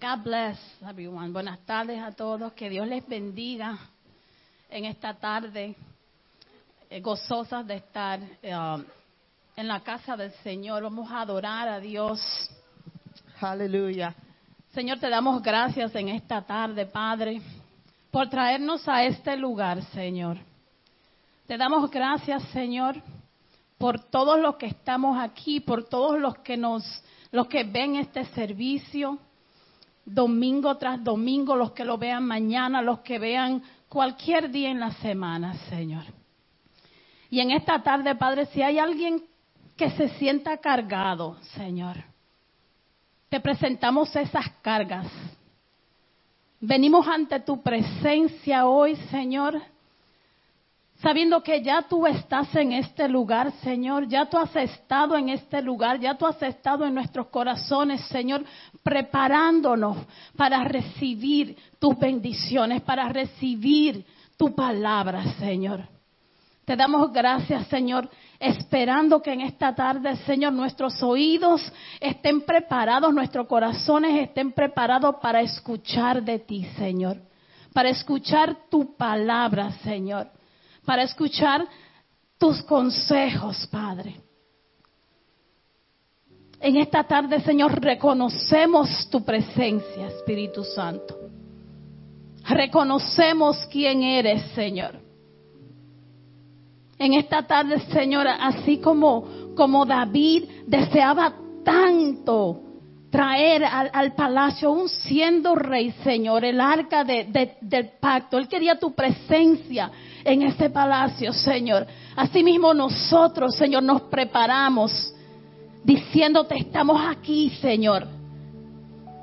God bless everyone. Buenas tardes a todos. Que Dios les bendiga en esta tarde, eh, gozosas de estar eh, en la casa del Señor. Vamos a adorar a Dios. Hallelujah. Señor, te damos gracias en esta tarde, Padre, por traernos a este lugar, Señor. Te damos gracias, Señor, por todos los que estamos aquí, por todos los que nos, los que ven este servicio, domingo tras domingo, los que lo vean mañana, los que vean cualquier día en la semana, Señor. Y en esta tarde, Padre, si hay alguien que se sienta cargado, Señor, te presentamos esas cargas. Venimos ante tu presencia hoy, Señor, sabiendo que ya tú estás en este lugar, Señor, ya tú has estado en este lugar, ya tú has estado en nuestros corazones, Señor, preparándonos para recibir tus bendiciones, para recibir tu palabra, Señor. Te damos gracias, Señor, esperando que en esta tarde, Señor, nuestros oídos estén preparados, nuestros corazones estén preparados para escuchar de ti, Señor, para escuchar tu palabra, Señor, para escuchar tus consejos, Padre. En esta tarde, Señor, reconocemos tu presencia, Espíritu Santo. Reconocemos quién eres, Señor. En esta tarde, Señor, así como, como David deseaba tanto traer al, al, palacio, aún siendo rey, Señor, el arca de, de, del pacto. Él quería tu presencia en ese palacio, Señor. Asimismo nosotros, Señor, nos preparamos diciéndote, estamos aquí, Señor.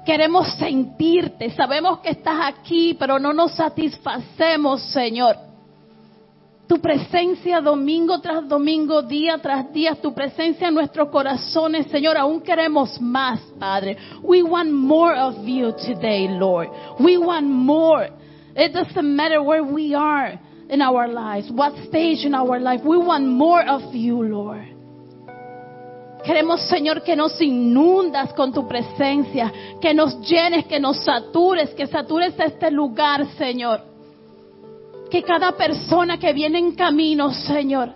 Queremos sentirte, sabemos que estás aquí, pero no nos satisfacemos, Señor. Tu presencia domingo tras domingo, día tras día, tu presencia en nuestros corazones, Señor, aún queremos más, Padre. We want more of you today, Lord. We want more. It doesn't matter where we are in our lives, what stage in our life. We want more of you, Lord. Queremos, Señor, que nos inundas con tu presencia, que nos llenes, que nos satures, que satures este lugar, Señor que cada persona que viene en camino, Señor,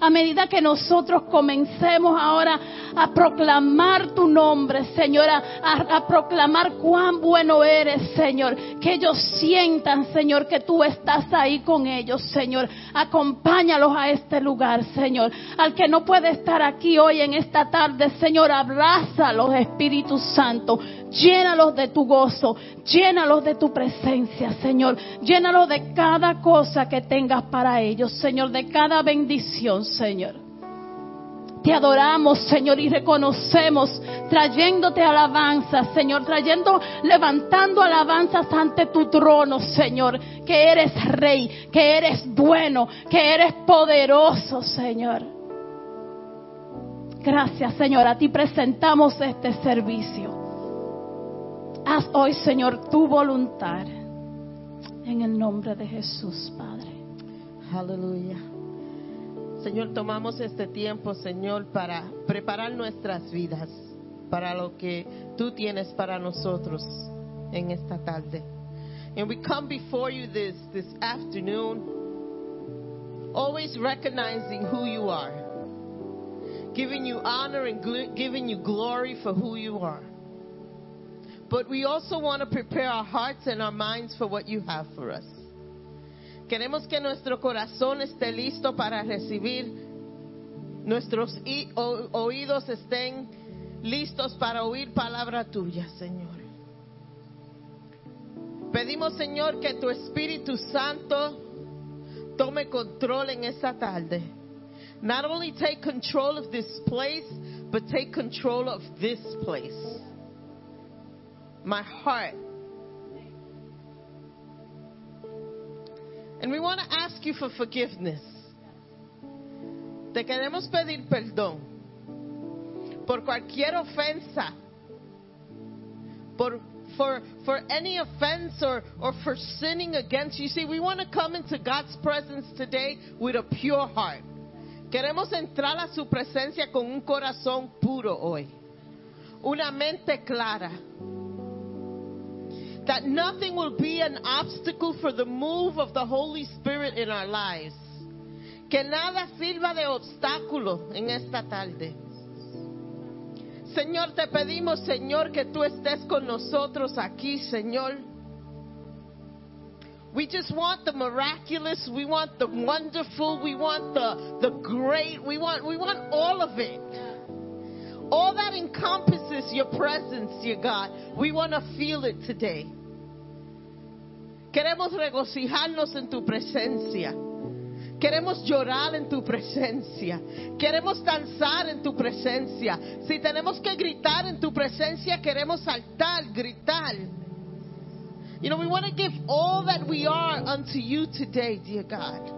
a medida que nosotros comencemos ahora a proclamar tu nombre, Señor, a, proclamar cuán bueno eres, Señor, que ellos sientan, Señor, que tú estás ahí con ellos, Señor. Acompáñalos a este lugar, Señor. Al que no puede estar aquí hoy en esta tarde, Señor, abrázalos, Espíritu Santo. Llénalos de tu gozo, llénalos de tu presencia, Señor. Llénalos de cada cosa que tengas para ellos, Señor, de cada bendición, Señor. Te adoramos, Señor, y reconocemos, trayéndote alabanzas, Señor, trayendo, levantando alabanzas ante tu trono, Señor, que eres rey, que eres bueno, que eres poderoso, Señor. Gracias, Señor, a ti presentamos este servicio. Haz hoy, Señor, tu voluntad. En el nombre de Jesús, Padre. Aleluya. Señor, tomamos este tiempo, Señor, para preparar nuestras vidas para lo que tú tienes para nosotros en esta tarde. And we come before you this this afternoon always recognizing who you are. Giving you honor and giving you glory for who you are. But we also want to prepare our hearts and our minds for what you have for us. Queremos que nuestro corazón esté listo para recibir, nuestros oídos estén listos para oír palabra tuya, Señor. Pedimos, Señor, que tu Espíritu Santo tome control en esta tarde. Not only take control of this place, but take control of this place. My heart. And we want to ask you for forgiveness. Te queremos pedir perdón por cualquier ofensa, por for for any offense or or for sinning against you. See, we want to come into God's presence today with a pure heart. Queremos entrar a su presencia con un corazón puro hoy, una mente clara. That nothing will be an obstacle for the move of the Holy Spirit in our lives. Que nada sirva de obstáculo en esta tarde. Señor, te pedimos, Señor, que tú estés con nosotros aquí, Señor. We just want the miraculous, we want the wonderful, we want the, the great, we want, we want all of it. All that encompasses your presence, dear God. We want to feel it today. Queremos regocijarnos en tu presencia. Queremos llorar en tu presencia. Queremos danzar en tu presencia. Si tenemos que gritar en tu presencia, queremos saltar, gritar. You know, we want to give all that we are unto you today, dear God.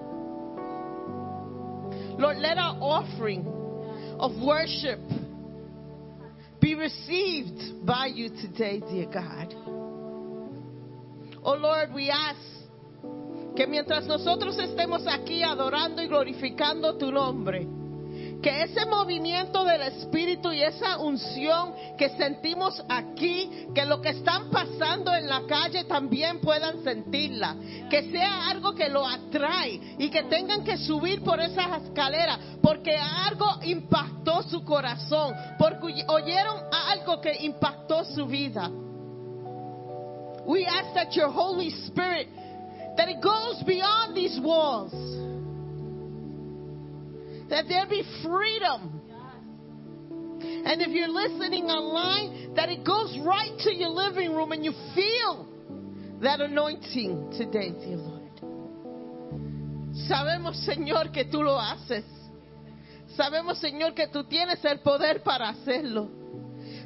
Lord, let our offering of worship be received by you today, dear God. Oh Lord, we ask que mientras nosotros estemos aquí adorando y glorificando tu nombre, que ese movimiento del Espíritu y esa unción que sentimos aquí, que lo que están pasando en la calle también puedan sentirla, que sea algo que lo atrae y que tengan que subir por esas escaleras porque algo impactó su corazón, porque oyeron algo que impactó su vida. We ask that your Holy Spirit, that it goes beyond these walls. That there be freedom. And if you're listening online, that it goes right to your living room and you feel that anointing today, dear Lord. Sabemos, Señor, que tú lo haces. Sabemos, Señor, que tú tienes el poder para hacerlo.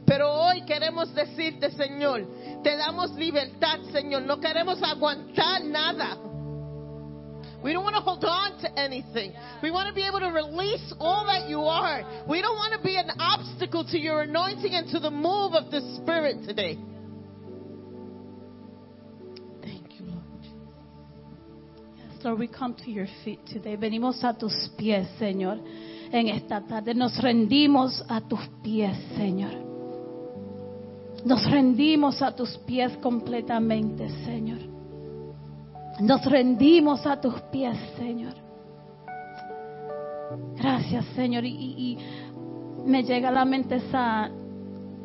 Pero hoy queremos decirte, Señor, te damos libertad, Señor. No queremos aguantar nada. We don't want to hold on to anything. We want to be able to release all that you are. We don't want to be an obstacle to your anointing and to the move of the Spirit today. Thank you, Lord. Yes, Lord, we come to your feet today. Venimos a tus pies, Señor, en esta tarde. Nos rendimos a tus pies, Señor. Nos rendimos a tus pies completamente, Señor. Nos rendimos a tus pies, Señor. Gracias, Señor. Y, me llega a la mente esa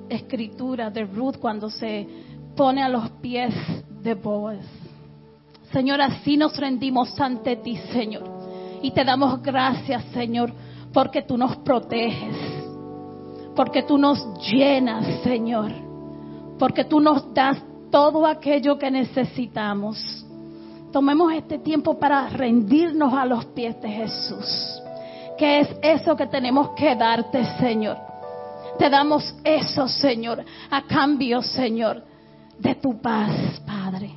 escritura de Ruth cuando se pone a los pies de Boaz. Señor, así nos rendimos ante ti, Señor. Y te damos gracias, Señor, porque tú nos proteges, porque tú nos llenas, Señor, porque tú nos das todo aquello que necesitamos. Tomemos este tiempo para rendirnos a los pies de Jesús. ¿Qué es eso que tenemos que darte, Señor? Te damos eso, Señor, a cambio, Señor, de tu paz, Padre.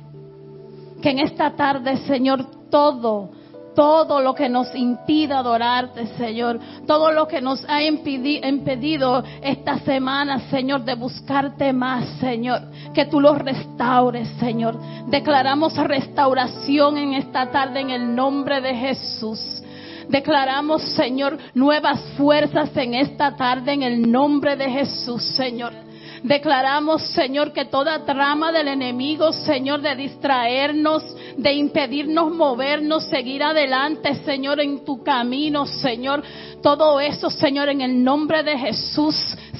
Que en esta tarde, Señor, todo, todo lo que nos impida adorarte, Señor, todo lo que nos ha impedi- impedido esta semana, Señor, de buscarte más, Señor, que tú lo restaures, Señor. Declaramos restauración en esta tarde en el nombre de Jesús. Declaramos, Señor, nuevas fuerzas en esta tarde en el nombre de Jesús, Señor. Declaramos, Señor, que toda trama del enemigo, Señor, de distraernos, de impedirnos movernos, seguir adelante, Señor, en tu camino, Señor. Todo eso, Señor, en el nombre de Jesús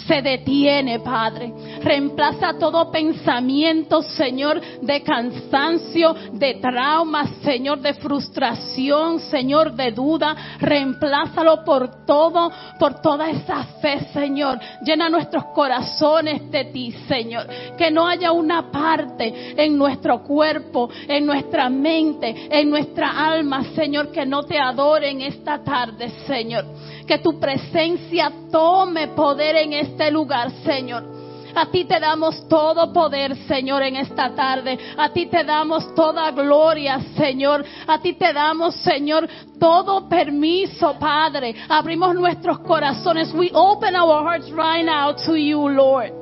se detiene, Padre. Reemplaza todo pensamiento, Señor, de cansancio, de trauma, Señor, de frustración, Señor, de duda. Reemplázalo por todo, por toda esa fe, Señor. Llena nuestros corazones de ti, Señor. Que no haya una parte en nuestro cuerpo, en nuestra mente, en nuestra alma, Señor, que no te adore en esta tarde, Señor. Que tu presencia tome poder en este lugar, Señor. A ti te damos todo poder, Señor, en esta tarde. A ti te damos toda gloria, Señor. A ti te damos, Señor, todo permiso, Padre. Abrimos nuestros corazones. We open our hearts right now to you, Lord.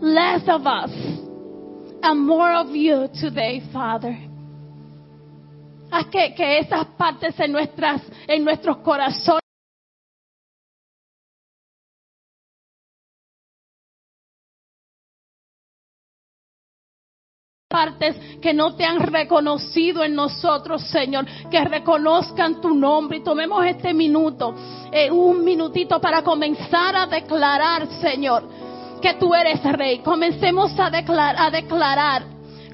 Less of us and more of you today, Father. Haz que, que esas partes en nuestras, en nuestros corazones partes que no te han reconocido en nosotros, Señor, que reconozcan tu nombre y tomemos este minuto, eh, un minutito para comenzar a declarar, Señor, que tú eres rey. Comencemos a, declarar, a declarar.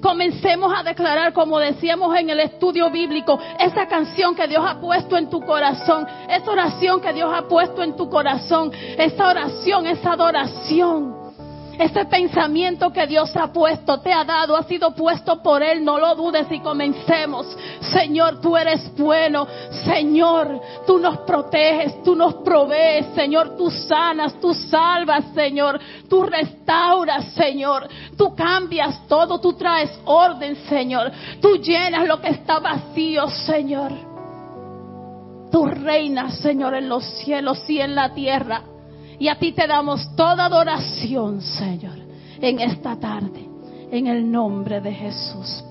Comencemos a declarar, como decíamos en el estudio bíblico, esa canción que Dios ha puesto en tu corazón, esa oración que Dios ha puesto en tu corazón, esa oración, esa adoración. Ese pensamiento que Dios ha puesto, te ha dado, ha sido puesto por Él. No lo dudes y comencemos. Señor, tú eres bueno. Señor, tú nos proteges, tú nos provees. Señor, tú sanas, tú salvas, Señor. Tú restauras, Señor. Tú cambias todo, tú traes orden, Señor. Tú llenas lo que está vacío, Señor. Tú reinas, Señor, en los cielos y en la tierra. Y a ti te damos toda adoración, Señor, en esta tarde, en el nombre de Jesús,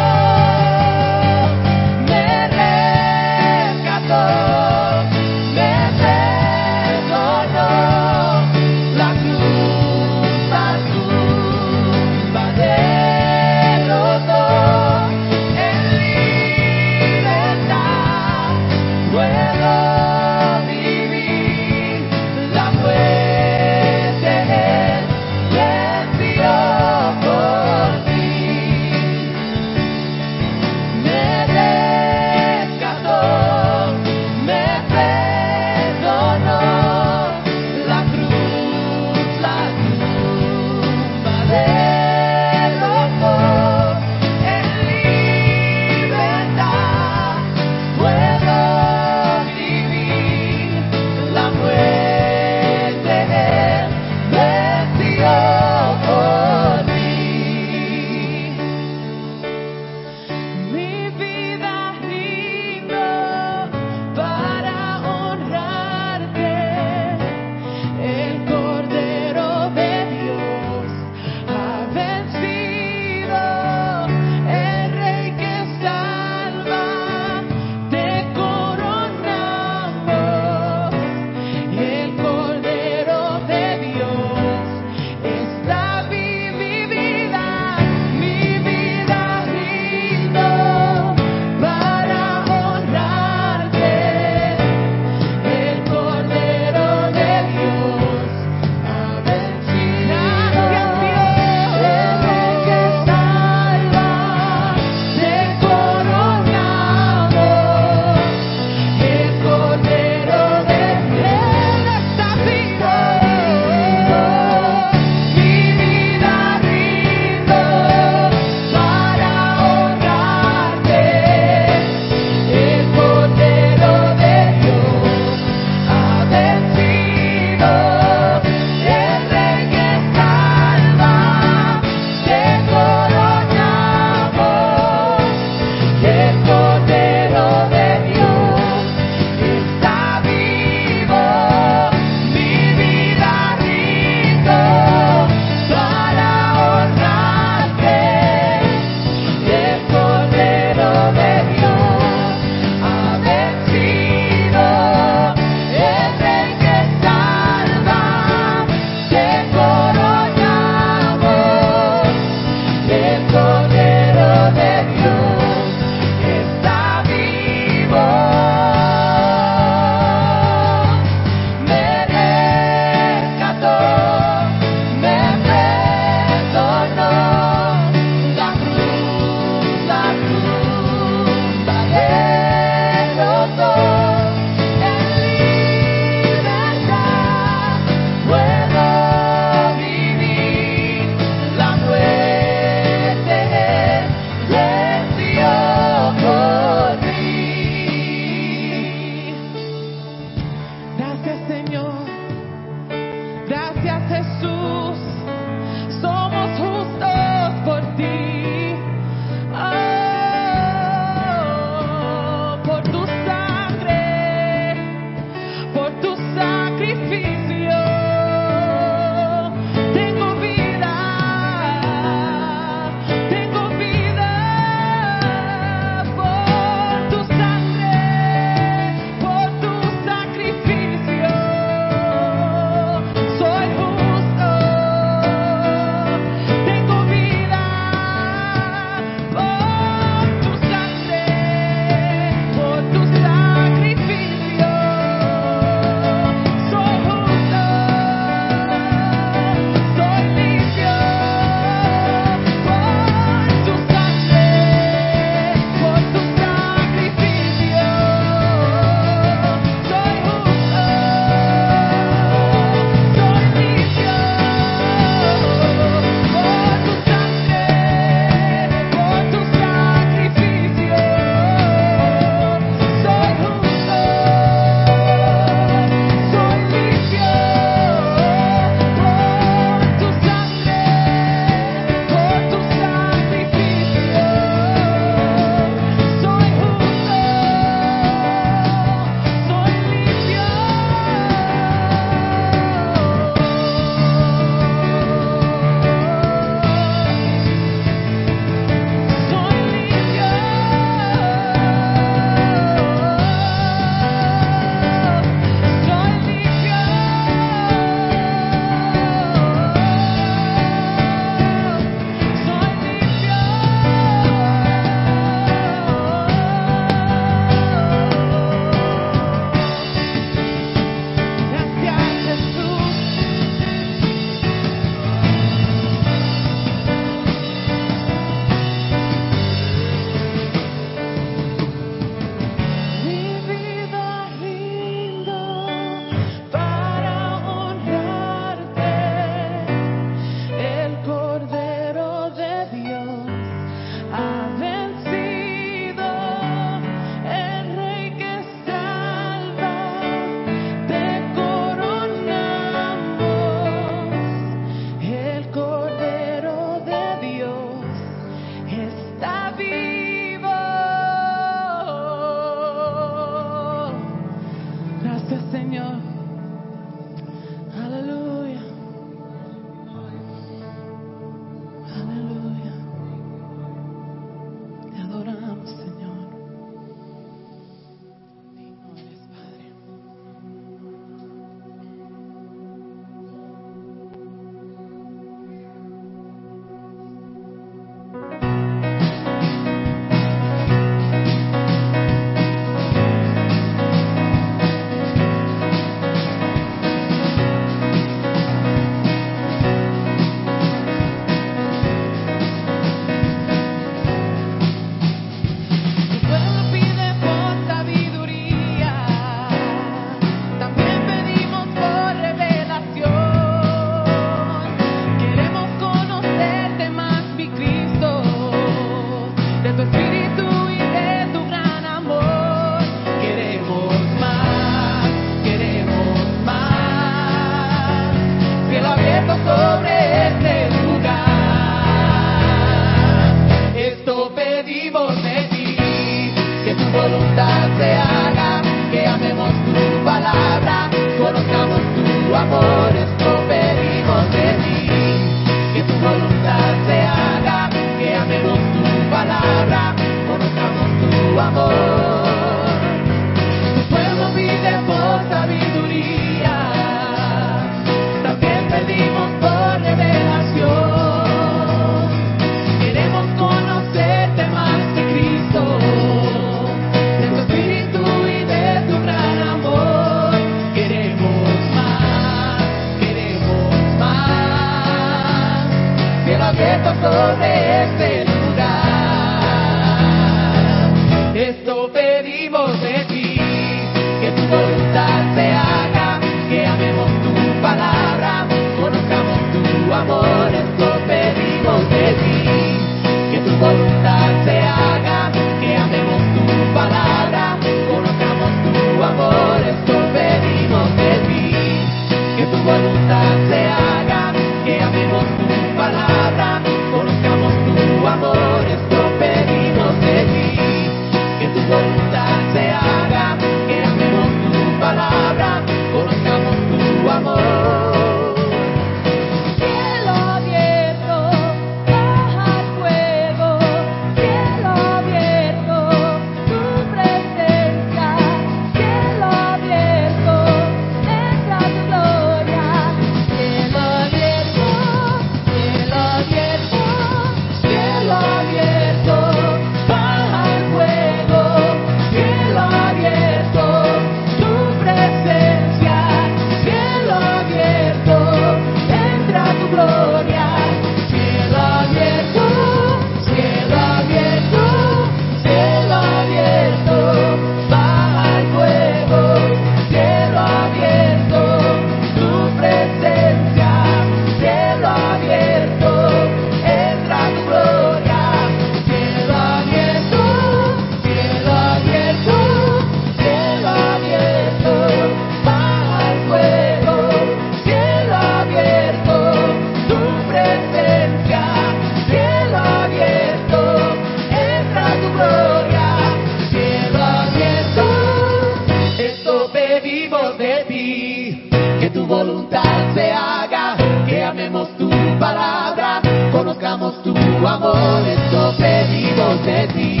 Que tu voluntad se haga, que amemos tu palabra, conozcamos tu amor, esto pedimos de ti.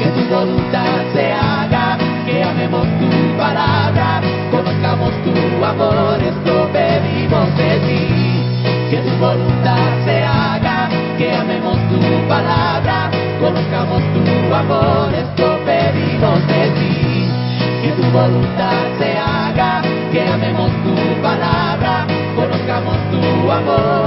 Que tu voluntad se haga, que amemos tu palabra, conozcamos tu amor, esto pedimos de ti. Que tu voluntad se haga, que amemos tu palabra, conozcamos tu amor, esto pedimos de ti. Que tu voluntad se haga. amor.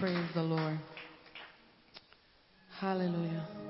Praise the Lord. Hallelujah.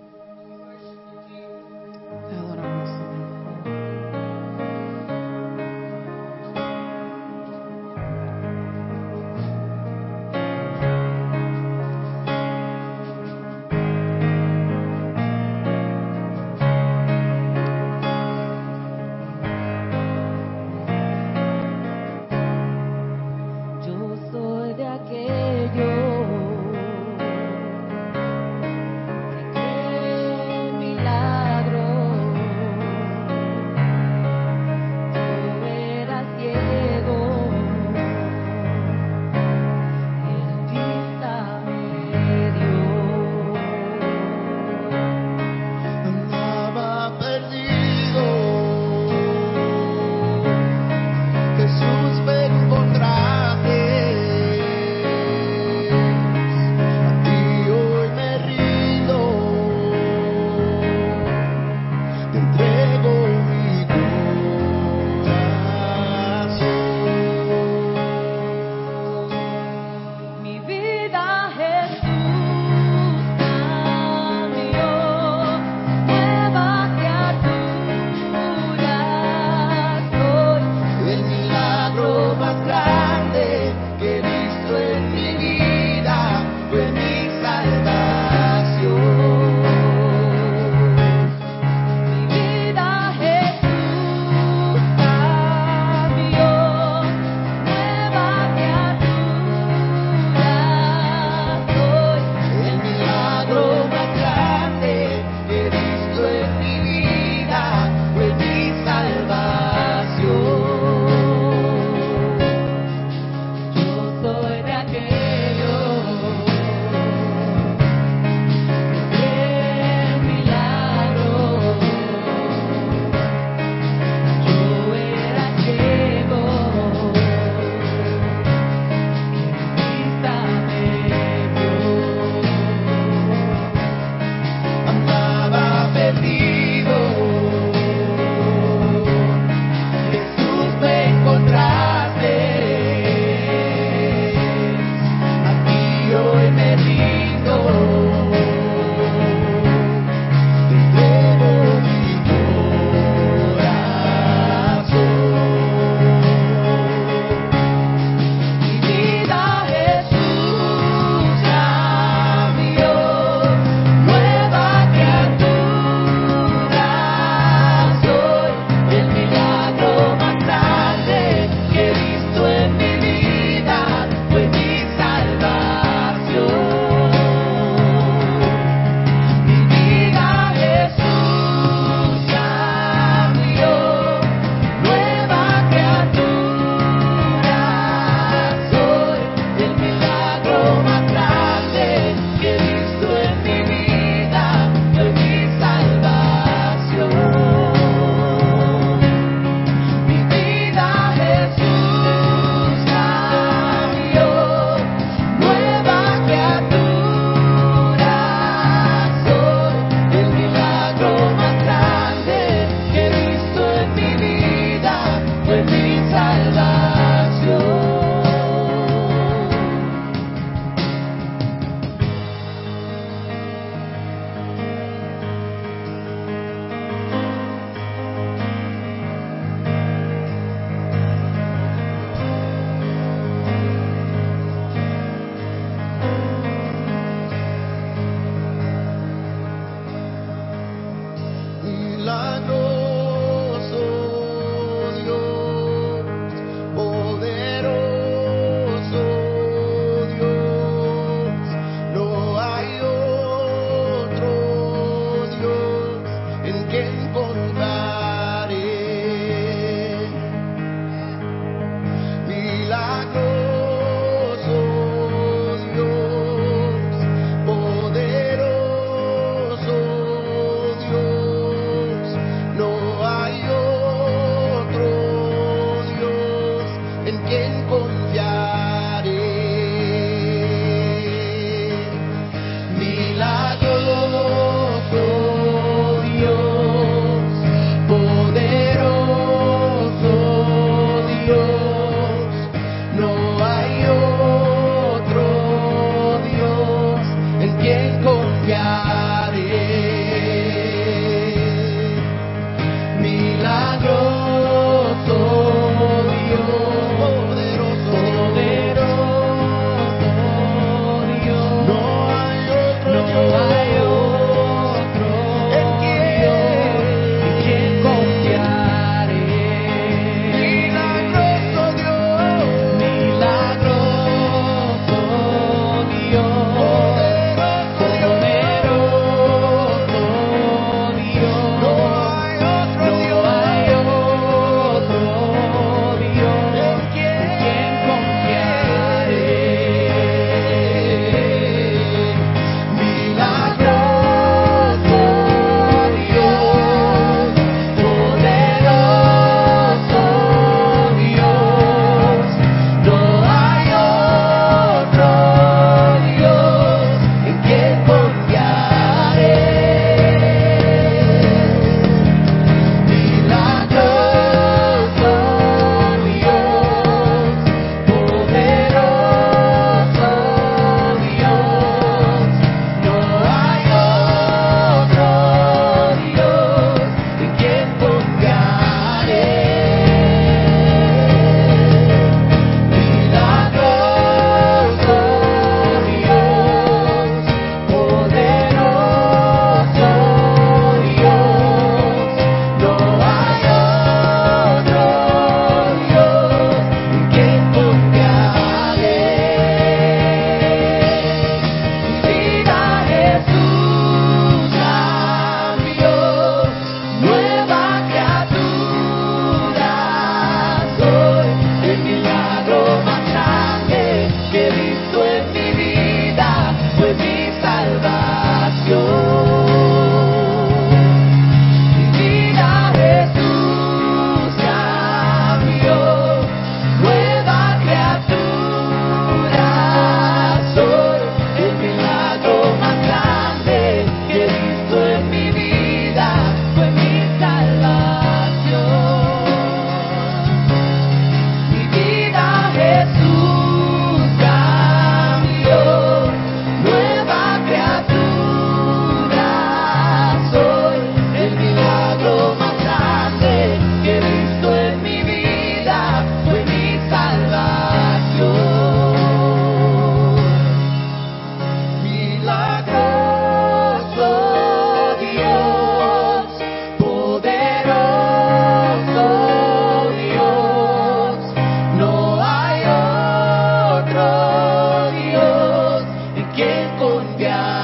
Quien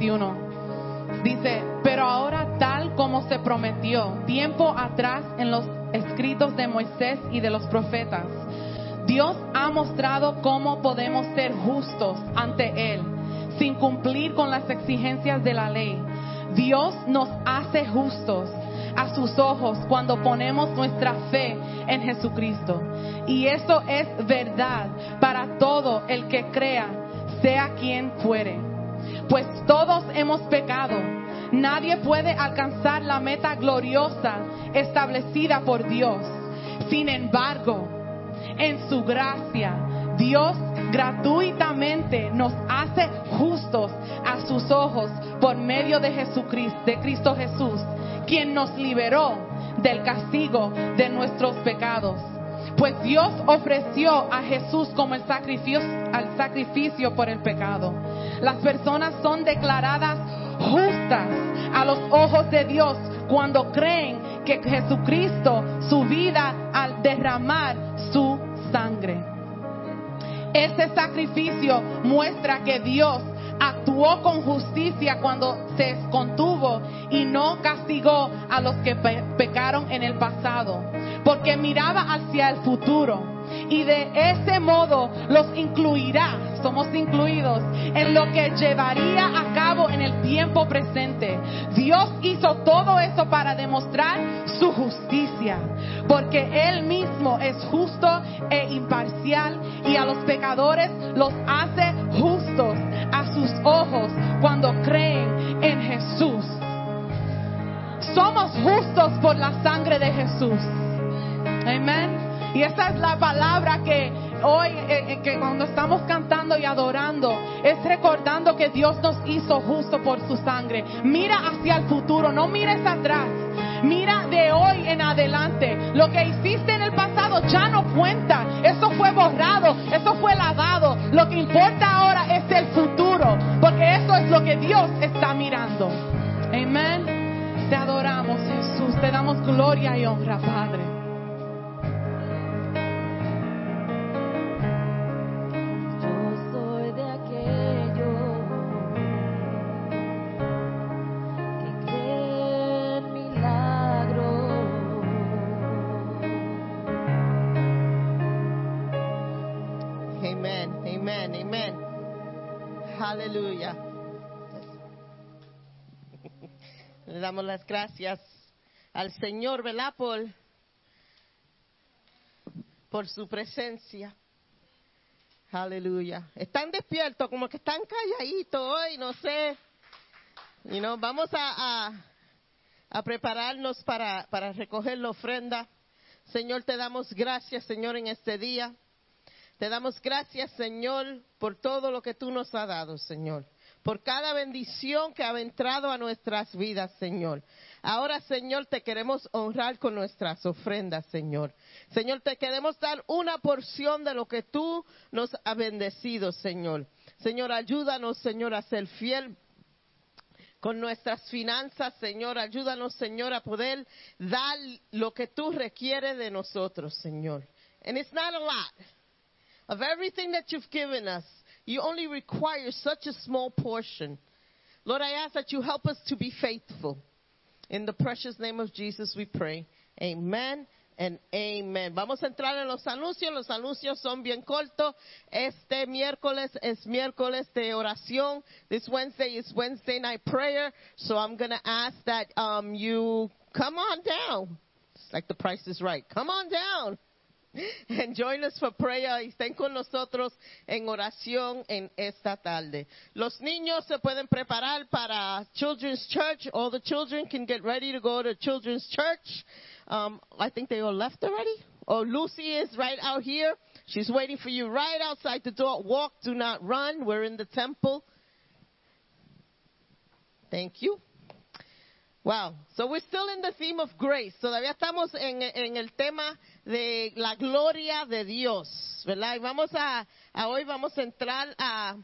21. Dice, pero ahora tal como se prometió tiempo atrás en los escritos de Moisés y de los profetas, Dios ha mostrado cómo podemos ser justos ante Él sin cumplir con las exigencias de la ley. Dios nos hace justos a sus ojos cuando ponemos nuestra fe en Jesucristo. Y eso es verdad para todo el que crea, sea quien fuere. Pues todos hemos pecado. Nadie puede alcanzar la meta gloriosa establecida por Dios. Sin embargo, en su gracia, Dios gratuitamente nos hace justos a sus ojos por medio de Jesucristo, de Cristo Jesús, quien nos liberó del castigo de nuestros pecados. Pues Dios ofreció a Jesús como el sacrificio, sacrificio por el pecado. Las personas son declaradas justas a los ojos de Dios cuando creen que Jesucristo, su vida al derramar su sangre. Ese sacrificio muestra que Dios actuó con justicia cuando se contuvo y no castigó a los que pe pecaron en el pasado, porque miraba hacia el futuro y de ese modo los incluirá, somos incluidos, en lo que llevaría a cabo en el tiempo presente. Dios hizo todo eso para demostrar su justicia, porque Él mismo es justo e imparcial y a los pecadores los hace justos a sus ojos cuando creen en Jesús. Somos justos por la sangre de Jesús. Amén. Y esa es la palabra que hoy, eh, eh, que cuando estamos cantando y adorando, es recordando que Dios nos hizo justo por su sangre. Mira hacia el futuro, no mires atrás. Mira de hoy en adelante. Lo que hiciste en el pasado ya no cuenta. Eso fue borrado, eso fue lavado. Lo que importa ahora es el futuro, porque eso es lo que Dios está mirando. Amén. Te adoramos, Jesús. Te damos gloria y honra, Padre. Le damos las gracias al Señor, ¿verdad? Por, su presencia. Aleluya. Están despiertos, como que están calladitos hoy, no sé. You know, vamos a, prepararnos para, para recoger la ofrenda. Señor, te damos gracias, Señor, en este día. Te damos gracias, Señor, por todo lo que tú nos has dado, Señor. Por cada bendición que ha entrado a nuestras vidas, Señor. Ahora, Señor, te queremos honrar con nuestras ofrendas, Señor. Señor, te queremos dar una porción de lo que tú nos has bendecido, Señor. Señor, ayúdanos, Señor, a ser fiel con nuestras finanzas, Señor. Ayúdanos, Señor, a poder dar lo que tú requieres de nosotros, Señor. And it's not a lot. Of everything that you've given us, you only require such a small portion. Lord, I ask that you help us to be faithful. In the precious name of Jesus we pray. Amen and amen. Vamos a entrar en los anuncios. Los anuncios son bien cortos. Este miércoles es miércoles de oración. This Wednesday is Wednesday night prayer. So I'm going to ask that um, you come on down. It's like the price is right. Come on down. And join us for prayer y estén con nosotros en oración en esta tarde. Los niños se pueden preparar para Children's Church. All the children can get ready to go to Children's Church. Um, I think they all left already. Oh, Lucy is right out here. She's waiting for you right outside the door. Walk, do not run. We're in the temple. Thank you. Wow. So we're still in the theme of grace. Todavía estamos en, en el tema de la gloria de Dios, ¿verdad? Y vamos a, a hoy vamos a entrar a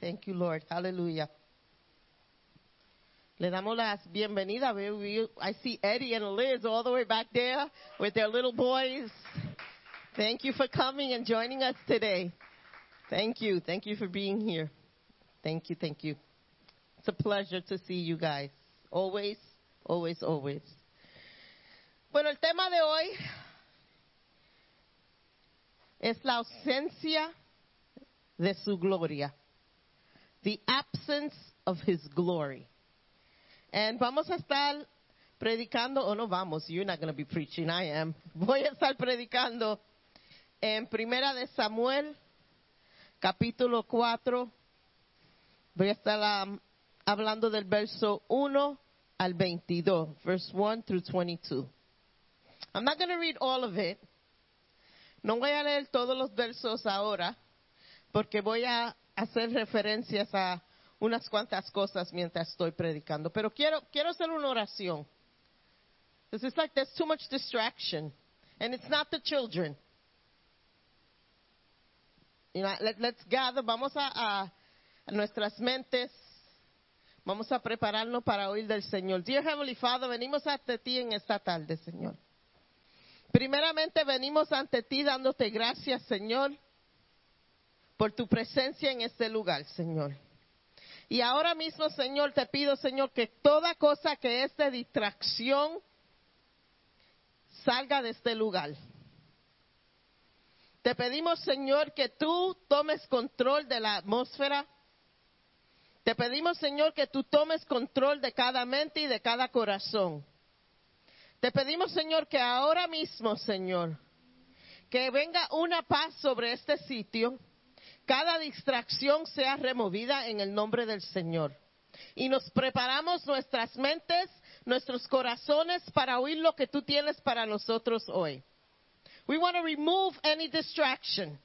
Thank you, Lord. Hallelujah. Le damos las bienvenidas. I see Eddie and Liz all the way back there with their little boys. Thank you for coming and joining us today. Thank you. Thank you for being here. Thank you. Thank you. It's a pleasure to see you guys. Always, always, always. Bueno, el tema de hoy es la ausencia de su gloria. The absence of his glory. And vamos a estar predicando, o no vamos, you're not going to be preaching, I am. Voy a estar predicando en Primera de Samuel, capítulo 4. Voy a estar um, hablando del verso 1 al 22, verse 1 through 22. I'm not going to read all of it. No voy a leer todos los versos ahora, porque voy a hacer referencias a unas cuantas cosas mientras estoy predicando. Pero quiero, quiero hacer una oración. Because it's like there's too much distraction. And it's not the children. You know, let, let's gather, vamos a, a, nuestras mentes, vamos a prepararnos para oír del Señor. Dear Heavenly Father, venimos ante ti en esta tarde, Señor. Primeramente venimos ante ti dándote gracias, Señor, por tu presencia en este lugar, Señor. Y ahora mismo, Señor, te pido, Señor, que toda cosa que es de distracción salga de este lugar. Te pedimos, Señor, que tú tomes control de la atmósfera. Te pedimos, Señor, que tú tomes control de cada mente y de cada corazón. Te pedimos, Señor, que ahora mismo, Señor, que venga una paz sobre este sitio. Cada distracción sea removida en el nombre del Señor. Y nos preparamos nuestras mentes, nuestros corazones para oír lo que tú tienes para nosotros hoy. We want to remove any distraction.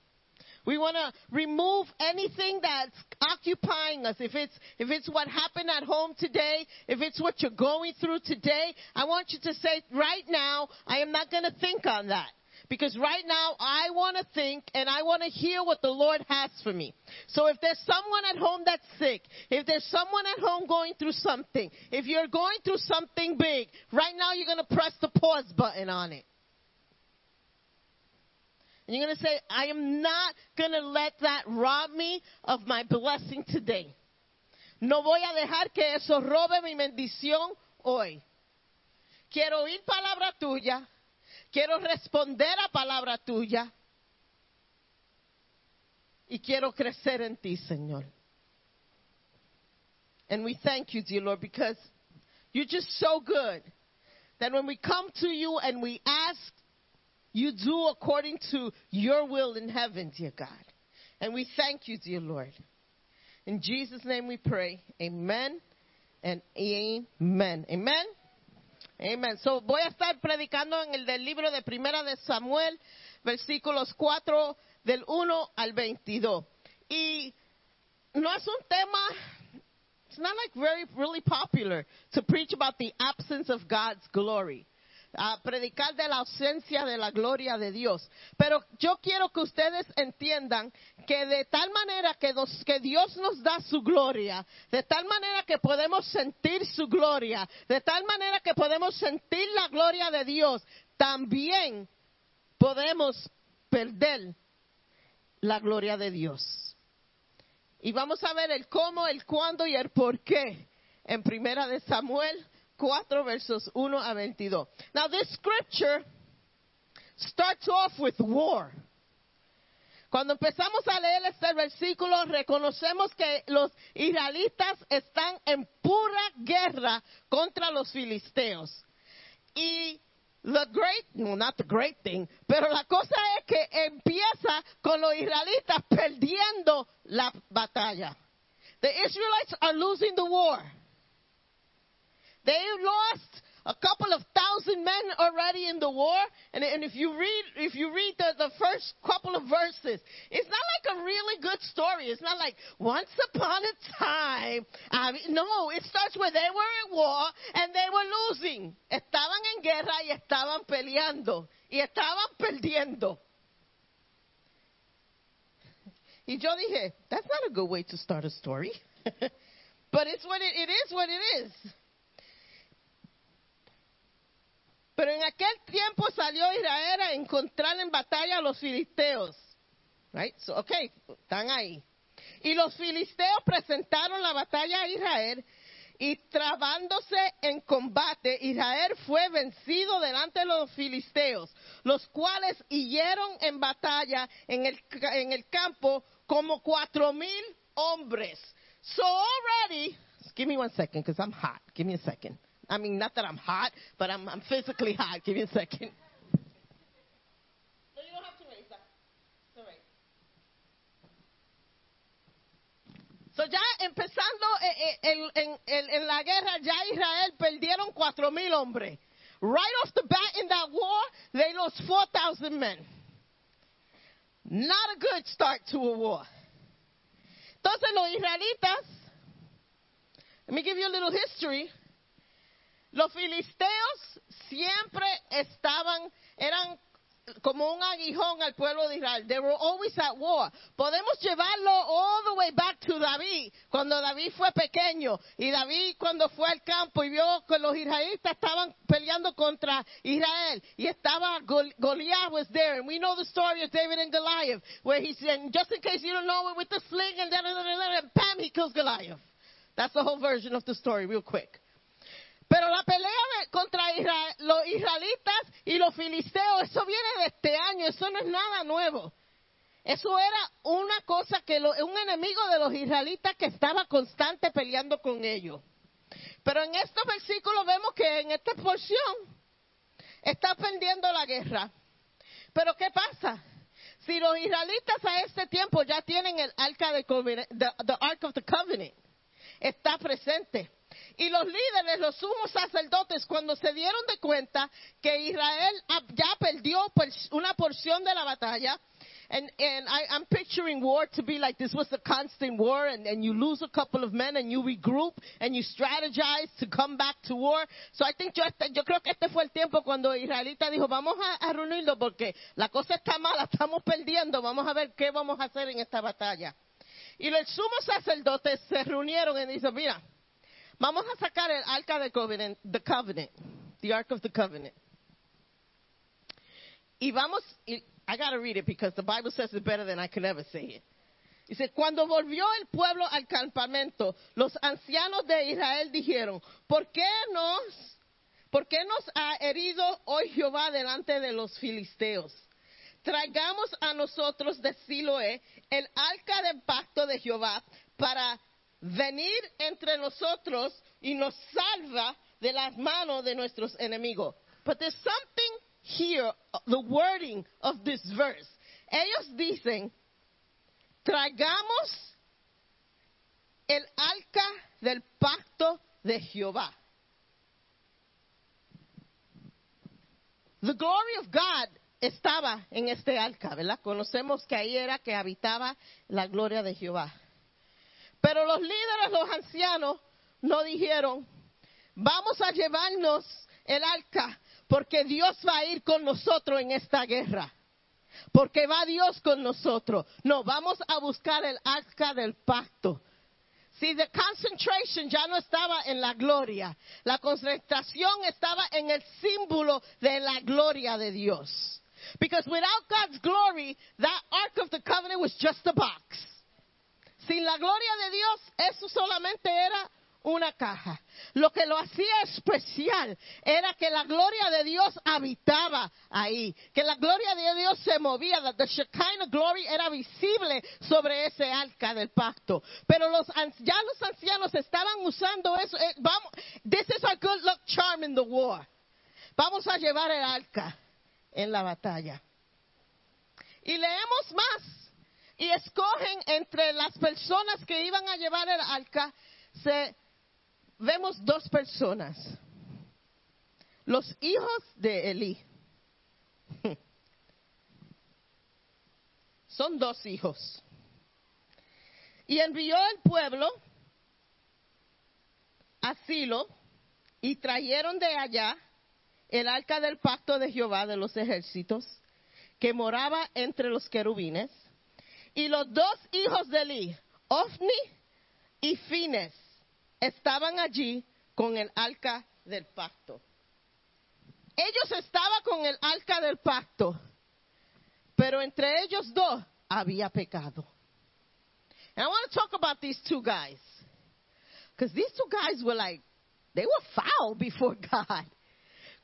We want to remove anything that's occupying us. If it's, if it's what happened at home today, if it's what you're going through today, I want you to say right now, I am not going to think on that. Because right now, I want to think and I want to hear what the Lord has for me. So if there's someone at home that's sick, if there's someone at home going through something, if you're going through something big, right now you're going to press the pause button on it. And you're going to say, I am not going to let that rob me of my blessing today. No voy a dejar que eso robe mi bendición hoy. Quiero oír palabra tuya. Quiero responder a palabra tuya. Y quiero crecer en ti, Señor. And we thank you, dear Lord, because you're just so good that when we come to you and we ask, you do according to your will in heaven, dear God. And we thank you, dear Lord. In Jesus' name we pray. Amen and amen. Amen. Amen. So voy a estar predicando en el del libro de Primera de Samuel, versículos 4 del 1 al 22. Y no es un tema, it's not like very, really popular to preach about the absence of God's glory. A predicar de la ausencia de la gloria de Dios. Pero yo quiero que ustedes entiendan que de tal manera que, Dios nos da su gloria, de tal manera que podemos sentir su gloria, de tal manera que podemos sentir la gloria de Dios, también podemos perder la gloria de Dios. Y vamos a ver el cómo, el cuándo y el por qué en Primera de Samuel 4 versos 1 a 22. Now this scripture starts off with war. Cuando empezamos a leer este versículo, reconocemos que los israelitas están en pura guerra contra los filisteos. Y the great, no, not the great thing, pero la cosa es que empieza con los israelitas perdiendo la batalla. The Israelites are losing the war. They lost a couple of thousand men already in the war, and, and if you read if you read the, the first couple of verses, it's not like a really good story. It's not like once upon a time. I mean, no, it starts where they were at war and they were losing. Estaban en guerra y estaban peleando y estaban perdiendo. Y yo dije, that's not a good way to start a story. but it's what it, it is what it is. Pero en aquel tiempo salió Israel a encontrar en batalla a los filisteos. Right? So, okay, están ahí. Y los filisteos presentaron la batalla a Israel y trabándose en combate, Israel fue vencido delante de los filisteos, los cuales hirieron en batalla en el, en el campo como cuatro mil hombres. So already, give me one second because I'm hot. Give me a second. I mean, not that I'm hot, but I'm, I'm physically hot. Give me a second. No, you don't have to raise that. It's all right. So ya empezando en, en- en- en la guerra, ya Israel perdieron cuatro mil hombres. Right off the bat in that war, they lost 4,000 men. Not a good start to a war. Entonces los israelitas, let me give you a little history. Los filisteos siempre estaban, eran como un aguijón al pueblo de Israel. They were always at war. Podemos llevarlo all the way back to David, cuando David fue pequeño. Y David cuando fue al campo y vio que los israelitas estaban peleando contra Israel. Y estaba Gol- Goliath was there. And we know the story of David and Goliath, where he said, just in case you don't know it, with the sling and then, and bam, he kills Goliath. That's the whole version of the story, real quick. Pero la pelea contra los israelitas y los filisteos, eso viene de este año, eso no es nada nuevo. Eso era una cosa que lo- un enemigo de los israelitas que estaba constante peleando con ellos. Pero en estos versículos vemos que en esta porción está perdiendo la guerra. Pero ¿qué pasa? Si los israelitas a este tiempo ya tienen el arca de the Ark of the Covenant, está presente. Y los líderes, los sumos sacerdotes, cuando se dieron de cuenta que Israel ah, ya perdió una porción de la batalla, and, and I, I'm picturing war to be like this was a constant war, and, you lose a couple of men and you regroup and you strategize to come back to war. So I think yo, yo creo que este fue el tiempo cuando Israelita dijo, vamos a, a reunirlo porque la cosa está mala, estamos perdiendo, vamos a ver qué vamos a hacer en esta batalla. Y los sumos sacerdotes se reunieron y dijeron, mira, Vamos a sacar el arca de covenant, the covenant, the ark of the covenant. Y vamos, y I gotta read it because the Bible says it better than I can ever say it. Dice, cuando volvió el pueblo al campamento, los ancianos de Israel dijeron, ¿por qué nos, por qué nos ha herido hoy Jehová delante de los filisteos? Traigamos a nosotros de Siloé el arca del pacto de Jehová para venir entre nosotros y nos salva de las manos de nuestros enemigos. But there's something here, the wording of this verse. Ellos dicen, traigamos el arca del pacto de Jehová. The glory of God estaba en este arca, ¿verdad? Conocemos que ahí era que habitaba la gloria de Jehová. Pero los líderes, los ancianos, no dijeron, vamos a llevarnos el arca, porque Dios va a ir con nosotros en esta guerra. Porque va Dios con nosotros. No, vamos a buscar el arca del pacto. Si the concentration ya no estaba en la gloria, la concentración estaba en el símbolo de la gloria de Dios. Because without God's glory, that ark of the covenant was just a box. Sin la gloria de Dios, eso solamente era una caja. Lo que lo hacía especial era que la gloria de Dios habitaba ahí, que la gloria de Dios se movía, the Shekinah glory era visible sobre ese arca del pacto. Pero ya los ancianos estaban usando eso. eh, vamos, this is our good luck charm in the war. Vamos a llevar el arca en la batalla. Y leemos más y escogen entre las personas que iban a llevar el arca, se, vemos dos personas, los hijos de Elí. Son dos hijos. Y envió el pueblo a Silo y trajeron de allá el arca del pacto de Jehová de los ejércitos que moraba entre los querubines Y los dos hijos de Eli, Ofni y Fines, estaban allí con el arca del pacto. Ellos estaban con el arca del pacto, pero entre ellos dos había pecado. And I want to talk about these two guys. Because these two guys were like, they were foul before God.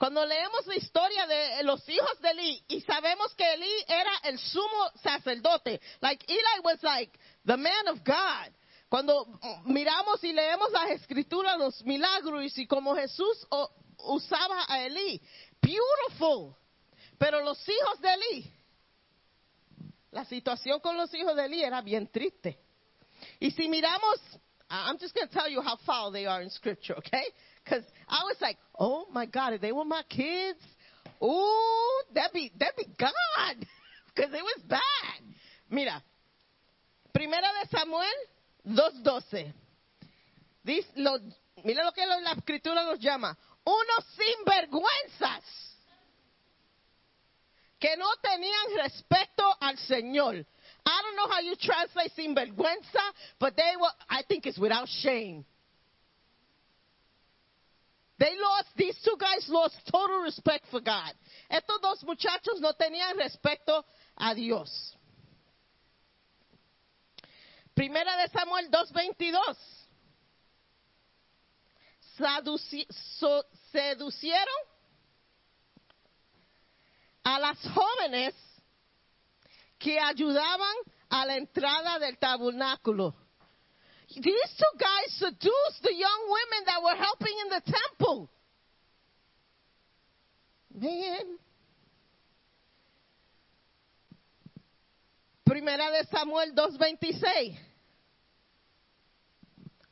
Cuando leemos la historia de los hijos de Eli y sabemos que Eli era el sumo sacerdote, like Eli was like the man of God. Cuando miramos y leemos las escrituras, los milagros y como Jesús usaba a Eli, beautiful. Pero los hijos de Eli, la situación con los hijos de Eli era bien triste. Y si miramos, I'm just going to tell you how foul they are in scripture, okay? Because I was like, oh my God, if they were my kids, ooh, that'd be, that'd be God. Because it was bad. Mira, Primera de Samuel 2.12. Dice, lo, mira lo que la escritura nos llama. Unos sinvergüenzas que no tenían respeto al Señor. I don't know how you translate sinvergüenza, but they were, I think it's without shame. They lost, these two guys lost total respect for God. Estos dos muchachos no tenían respeto a Dios. Primera de Samuel 2.22. Saduci- so- seducieron a las jóvenes que ayudaban a la entrada del tabernáculo. These two guys seduced the young women that were helping in the temple. Man. Primera de Samuel 2.26.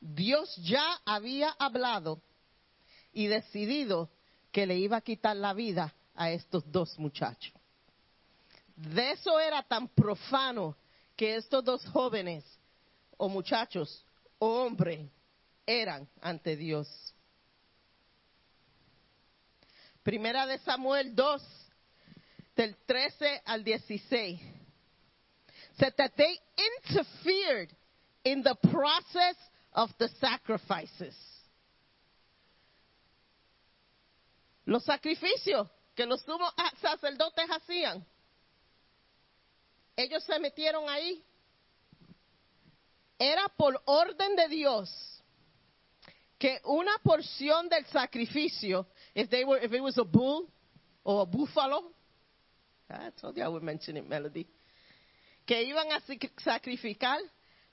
Dios ya había hablado y decidido que le iba a quitar la vida a estos dos muchachos. De eso era tan profano que estos dos jóvenes o muchachos o hombres eran ante Dios. Primera de Samuel 2, del 13 al 16. Said that they interfered in the process of the sacrifices. Los sacrificios que los sumos sacerdotes hacían, ellos se metieron ahí. Era por orden de Dios que una porción del sacrificio, if they were, if it was a bull or a buffalo, I told you I would mention it, Melody, que iban a sac- sacrificar,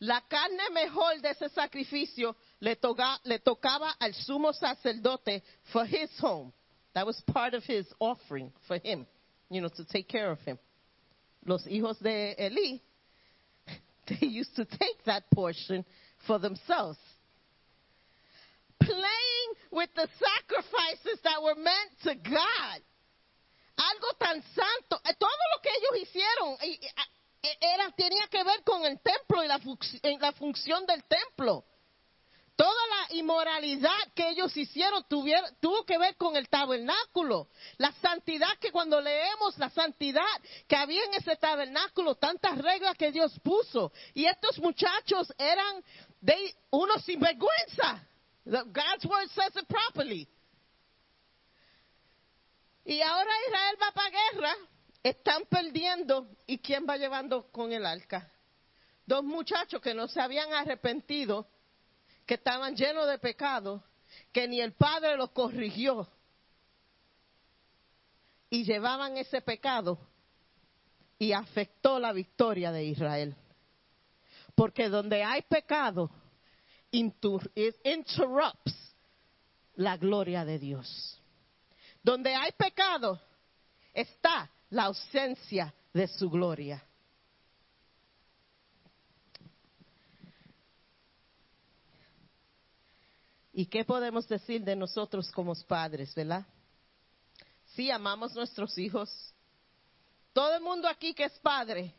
la carne mejor de ese sacrificio le, le tocaba al sumo sacerdote for his home. That was part of his offering for him, you know, to take care of him. Los hijos de Eli, they used to take that portion for themselves. Playing with the sacrifices that were meant to God. Algo tan santo. Eh, Todo lo que ellos hicieron y- y- a- e- era, tenía que ver con el templo y la, func- eh, la función del templo. Toda la inmoralidad que ellos hicieron tuvo que ver con el tabernáculo. La santidad que cuando leemos la santidad que había en ese tabernáculo, tantas reglas que Dios puso. Y estos muchachos eran de unos sinvergüenza. God's word says it properly. Y ahora Israel va para guerra, están perdiendo. ¿Y quién va llevando con el arca? Dos muchachos que no se habían arrepentido que estaban llenos de pecado, que ni el Padre los corrigió. Y llevaban ese pecado y afectó la victoria de Israel. Porque donde hay pecado, interrupts la gloria de Dios. Donde hay pecado, está la ausencia de su gloria. ¿Y qué podemos decir de nosotros como padres, verdad? Sí, amamos nuestros hijos. Todo el mundo aquí que es padre,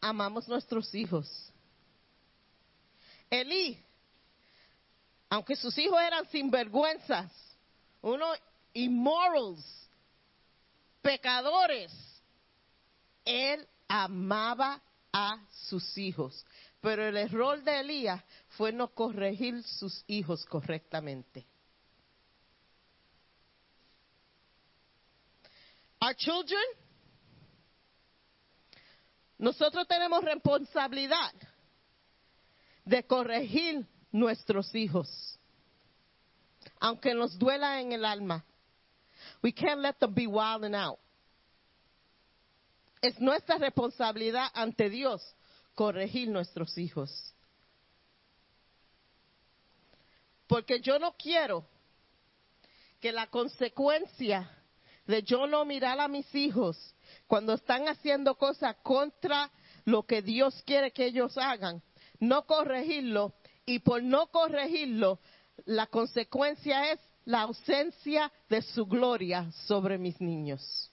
amamos nuestros hijos. Elí, aunque sus hijos eran sinvergüenzas, unos immorals, pecadores, él amaba a sus hijos. Pero el error de Elías fue no corregir sus hijos correctamente. Our children, nosotros tenemos responsabilidad de corregir nuestros hijos, aunque nos duela en el alma. We can't let them be wilding out. Es nuestra responsabilidad ante Dios corregir nuestros hijos. Porque yo no quiero que la consecuencia de yo no mirar a mis hijos cuando están haciendo cosas contra lo que Dios quiere que ellos hagan, no corregirlo y por no corregirlo, la consecuencia es la ausencia de su gloria sobre mis niños.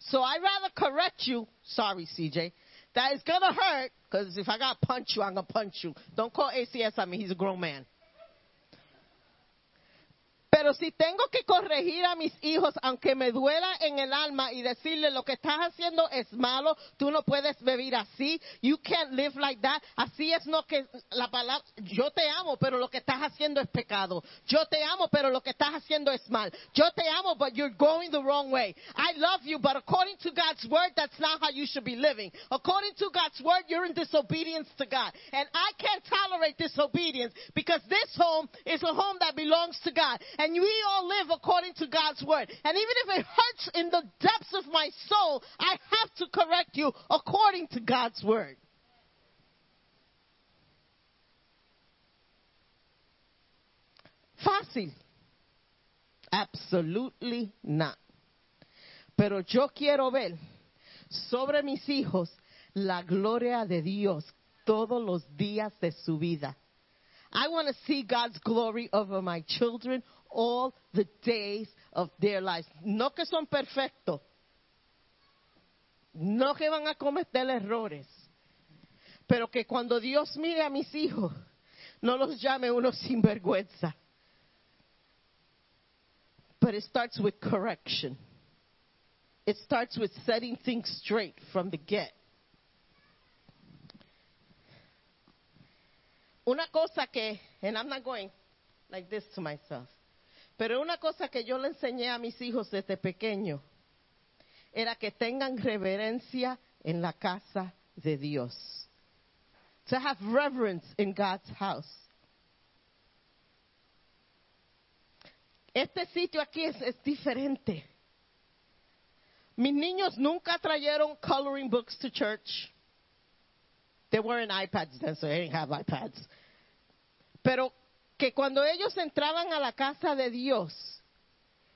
So I'd rather correct you, sorry CJ, that is gonna hurt, because if I gotta punch you, I'm gonna punch you. Don't call ACS on me, he's a grown man. Pero si tengo que corregir a mis hijos, aunque me duela en el alma y decirle lo que estás haciendo es malo, tú no puedes vivir así, you can't live like that. Así es no que la palabra, yo te amo, pero lo que estás haciendo es pecado. Yo te amo, pero lo que estás haciendo es mal. Yo te amo, but you're going the wrong way. I love you, but according to God's word, that's not how you should be living. According to God's word, you're in disobedience to God. And I can't tolerate disobedience because this home is a home that belongs to God. And we all live according to God's word. And even if it hurts in the depths of my soul, I have to correct you according to God's word. Fácil. Absolutely not. Pero yo quiero ver sobre mis hijos la gloria de Dios todos los días de su vida. I want to see God's glory over my children all the days of their lives. No que son perfectos. No que van a cometer errores. Pero que cuando Dios mire a mis hijos, no los llame unos sinvergüenza. But it starts with correction. It starts with setting things straight from the get. Una cosa que, and I'm not going like this to myself, pero una cosa que yo le enseñé a mis hijos desde pequeño era que tengan reverencia en la casa de Dios. To have reverence in God's house. Este sitio aquí es, es diferente. Mis niños nunca trajeron coloring books to church. They weren't iPads then, so they didn't have iPads. Pero que cuando ellos entraban a la casa de Dios,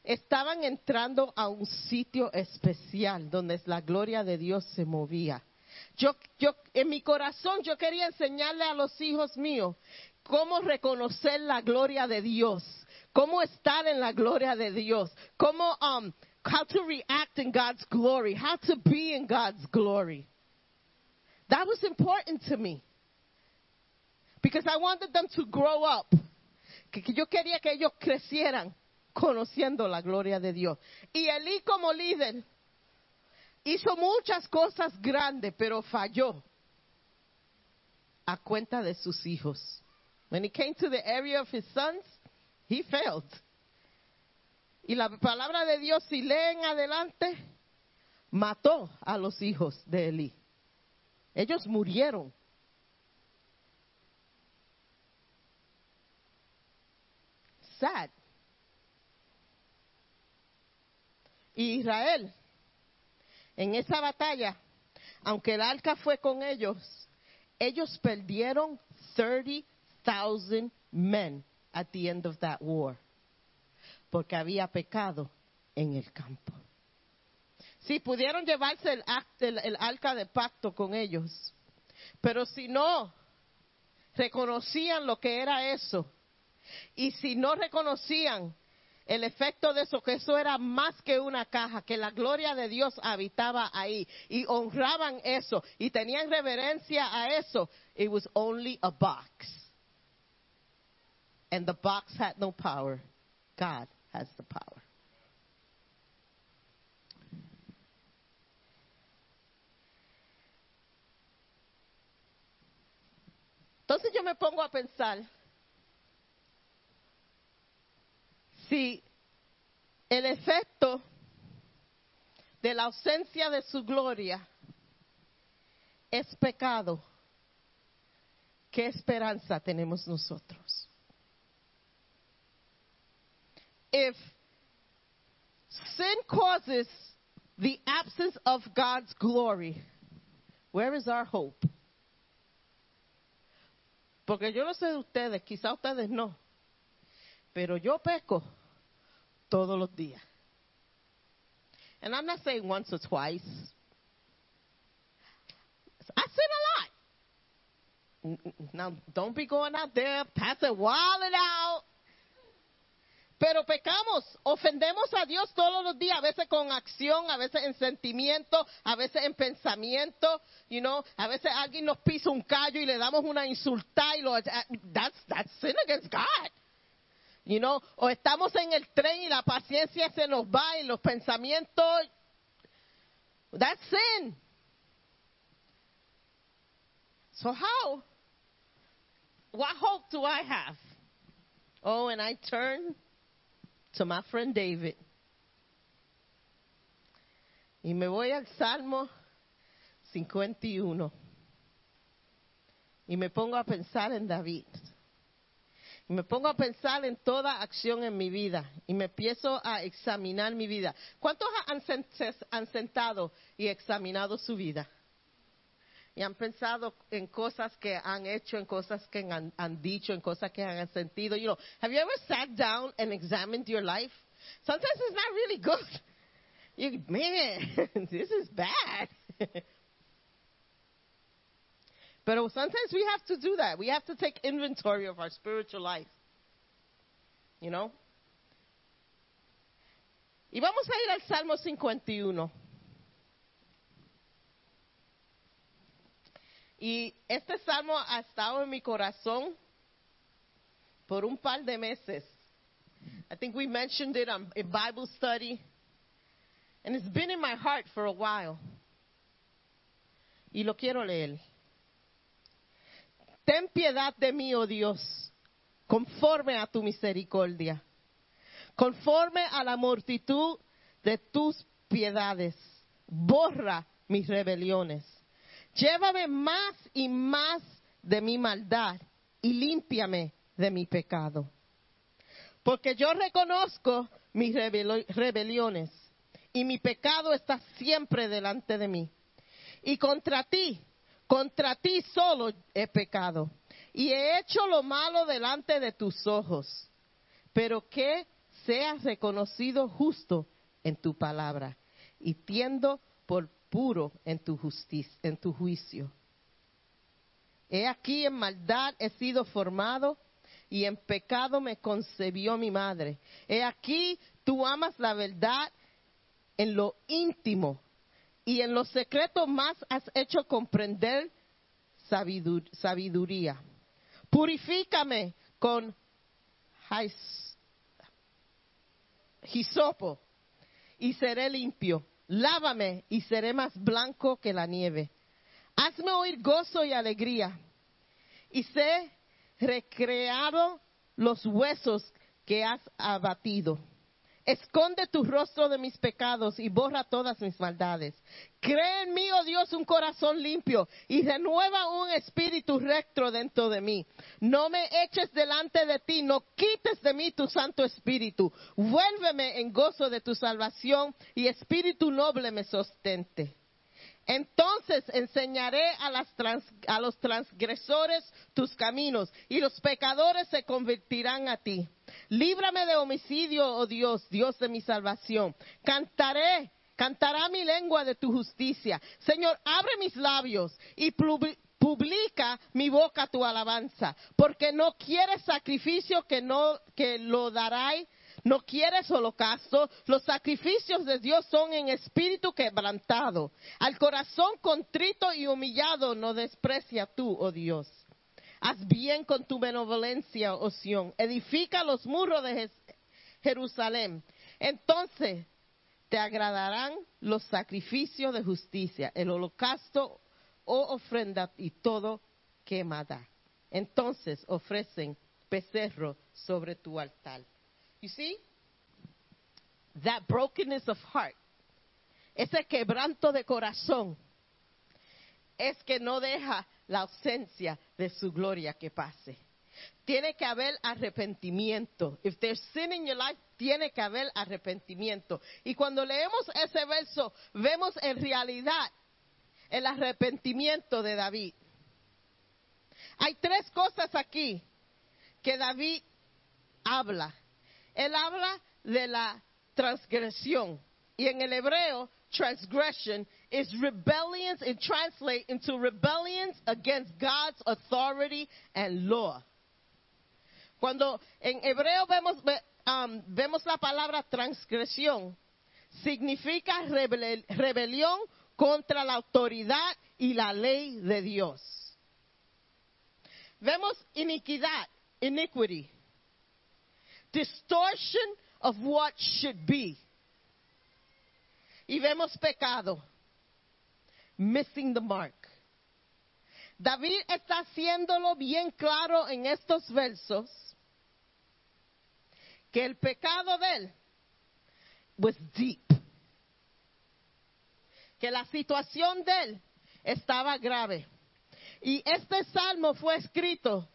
estaban entrando a un sitio especial donde la gloria de Dios se movía. Yo, yo, en mi corazón yo quería enseñarle a los hijos míos cómo reconocer la gloria de Dios, cómo estar en la gloria de Dios, cómo, um, how to react in God's glory, how to be in God's glory. That was important to me. Because I wanted them to grow up. Que, yo quería que ellos crecieran conociendo la gloria de Dios. Y Elí como líder hizo muchas cosas grandes, pero falló a cuenta de sus hijos. When it came to the area of his sons, he failed. Y la palabra de Dios, si leen adelante, mató a los hijos de Elí. Ellos murieron. Y Israel, en esa batalla, aunque el arca fue con ellos, ellos perdieron 30,000 men at the end of that war, porque había pecado en el campo. Sí, pudieron llevarse el, el, el arca de pacto con ellos, pero si no reconocían lo que era eso, y si no reconocían el efecto de eso, que eso era más que una caja, que la gloria de Dios habitaba ahí y honraban eso y tenían reverencia a eso, it was only a box. And the box had no power. God has the power. Entonces yo me pongo a pensar si el efecto de la ausencia de su gloria es pecado, ¿qué esperanza tenemos nosotros? If sin causes the absence of God's glory, where is our hope? Porque yo no sé de ustedes, quizá ustedes no, pero yo peco todos los días. And I'm not saying once or twice. I sin a lot. Now, don't be going out there, passing wilding out. Pero pecamos, ofendemos a Dios todos los días, a veces con acción, a veces en sentimiento, a veces en pensamiento, you know, a veces alguien nos pisa un callo y le damos una insulta y lo, that's, that's sin against God. You know, o estamos en el tren y la paciencia se nos va y los pensamientos, that's sin. So how? What hope do I have? Oh, and I turn to my friend David. Y me voy al Salmo 51. Y me pongo a pensar en David. Me pongo a pensar en toda acción en mi vida. Y me empiezo a examinar mi vida. ¿Cuántos han, sentado y examinado su vida? Y han pensado en cosas que han hecho, en cosas que han, han dicho, en cosas que han sentido. You know, have you ever sat down and examined your life? Sometimes it's not really good. You, man, this is bad. But sometimes we have to do that. We have to take inventory of our spiritual life. You know? Y vamos a ir al Salmo 51. Y este salmo ha estado en mi corazón por un par de meses. I think we mentioned it on a Bible study. And it's been in my heart for a while. Y lo quiero leer. Ten piedad de mí, oh Dios, conforme a tu misericordia, conforme a la multitud de tus piedades. Borra mis rebeliones. Llévame más y más de mi maldad y límpiame de mi pecado. Porque yo reconozco mis rebeliones y mi pecado está siempre delante de mí. Y contra ti, contra ti solo he pecado y he hecho lo malo delante de tus ojos. Pero que seas reconocido justo en tu palabra y tiendo por puro en tu justicia, en tu juicio. He aquí en maldad he sido formado y en pecado me concebió mi madre. He aquí tú amas la verdad en lo íntimo y en lo secreto más has hecho comprender sabiduría. Purifícame con hisopo y seré limpio. Lávame y seré más blanco que la nieve. Hazme oír gozo y alegría. Y sé recreado los huesos que has abatido. Esconde tu rostro de mis pecados y borra todas mis maldades. Cree en mí, oh Dios, un corazón limpio y renueva un espíritu recto dentro de mí. No me eches delante de ti, no quites de mí tu santo espíritu. Vuélveme en gozo de tu salvación y espíritu noble me sostente. Entonces enseñaré a, las a los transgresores tus caminos y los pecadores se convertirán a ti. Líbrame de homicidio, oh Dios, Dios de mi salvación. Cantaré, cantará mi lengua de tu justicia. Señor, abre mis labios y publica mi boca tu alabanza, porque no quieres sacrificio que no que lo daráis no quieres holocausto, los sacrificios de Dios son en espíritu quebrantado. Al corazón contrito y humillado no desprecia tú, oh Dios. Haz bien con tu benevolencia, oh Sión. Edifica los muros de Jerusalén. Entonces te agradarán los sacrificios de justicia, el holocausto o ofrenda y todo quemada. entonces ofrecen becerro sobre tu altar. You see? That brokenness of heart, ese quebranto de corazón, es que no deja la ausencia de su gloria que pase. Tiene que haber arrepentimiento. If there's sin in your life, tiene que haber arrepentimiento. Y cuando leemos ese verso, vemos en realidad el arrepentimiento de David. Hay tres cosas aquí que David habla. Él habla de la transgresión. Y en el hebreo, transgression is rebellions, it translates into rebellions against God's authority and law. Cuando en hebreo vemos, ve- um, vemos la palabra transgresión, significa rebel- rebelión contra la autoridad y la ley de Dios. Vemos iniquidad, iniquity, distortion of what should be. Y vemos pecado, missing the mark. David está haciéndolo bien claro en estos versos que el pecado de él was deep. Que la situación de él estaba grave. Y este salmo fue escrito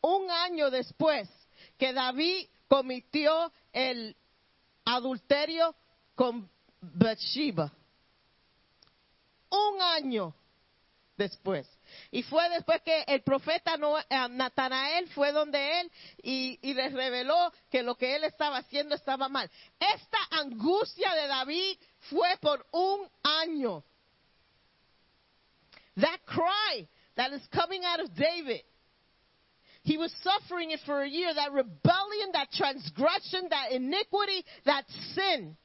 un año después que David cometió el adulterio con Bathsheba. Un año después. Y fue después que el profeta eh, Natanael fue donde él y, y les reveló que lo que él estaba haciendo estaba mal. Esta angustia de David fue por un año. That cry that is coming out of David. He was suffering it for a year. That rebellion, that transgression, that iniquity, that sin.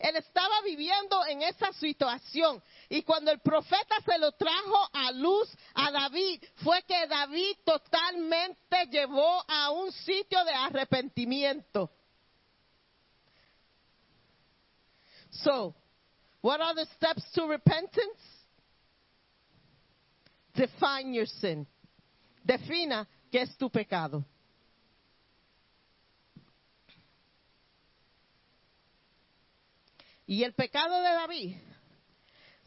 Él estaba viviendo en esa situación. Y cuando el profeta se lo trajo a luz a David, fue que David totalmente llevó a un sitio de arrepentimiento. So, what are the steps to repentance? Define your sin. Defina qué es tu pecado. Y el pecado de David,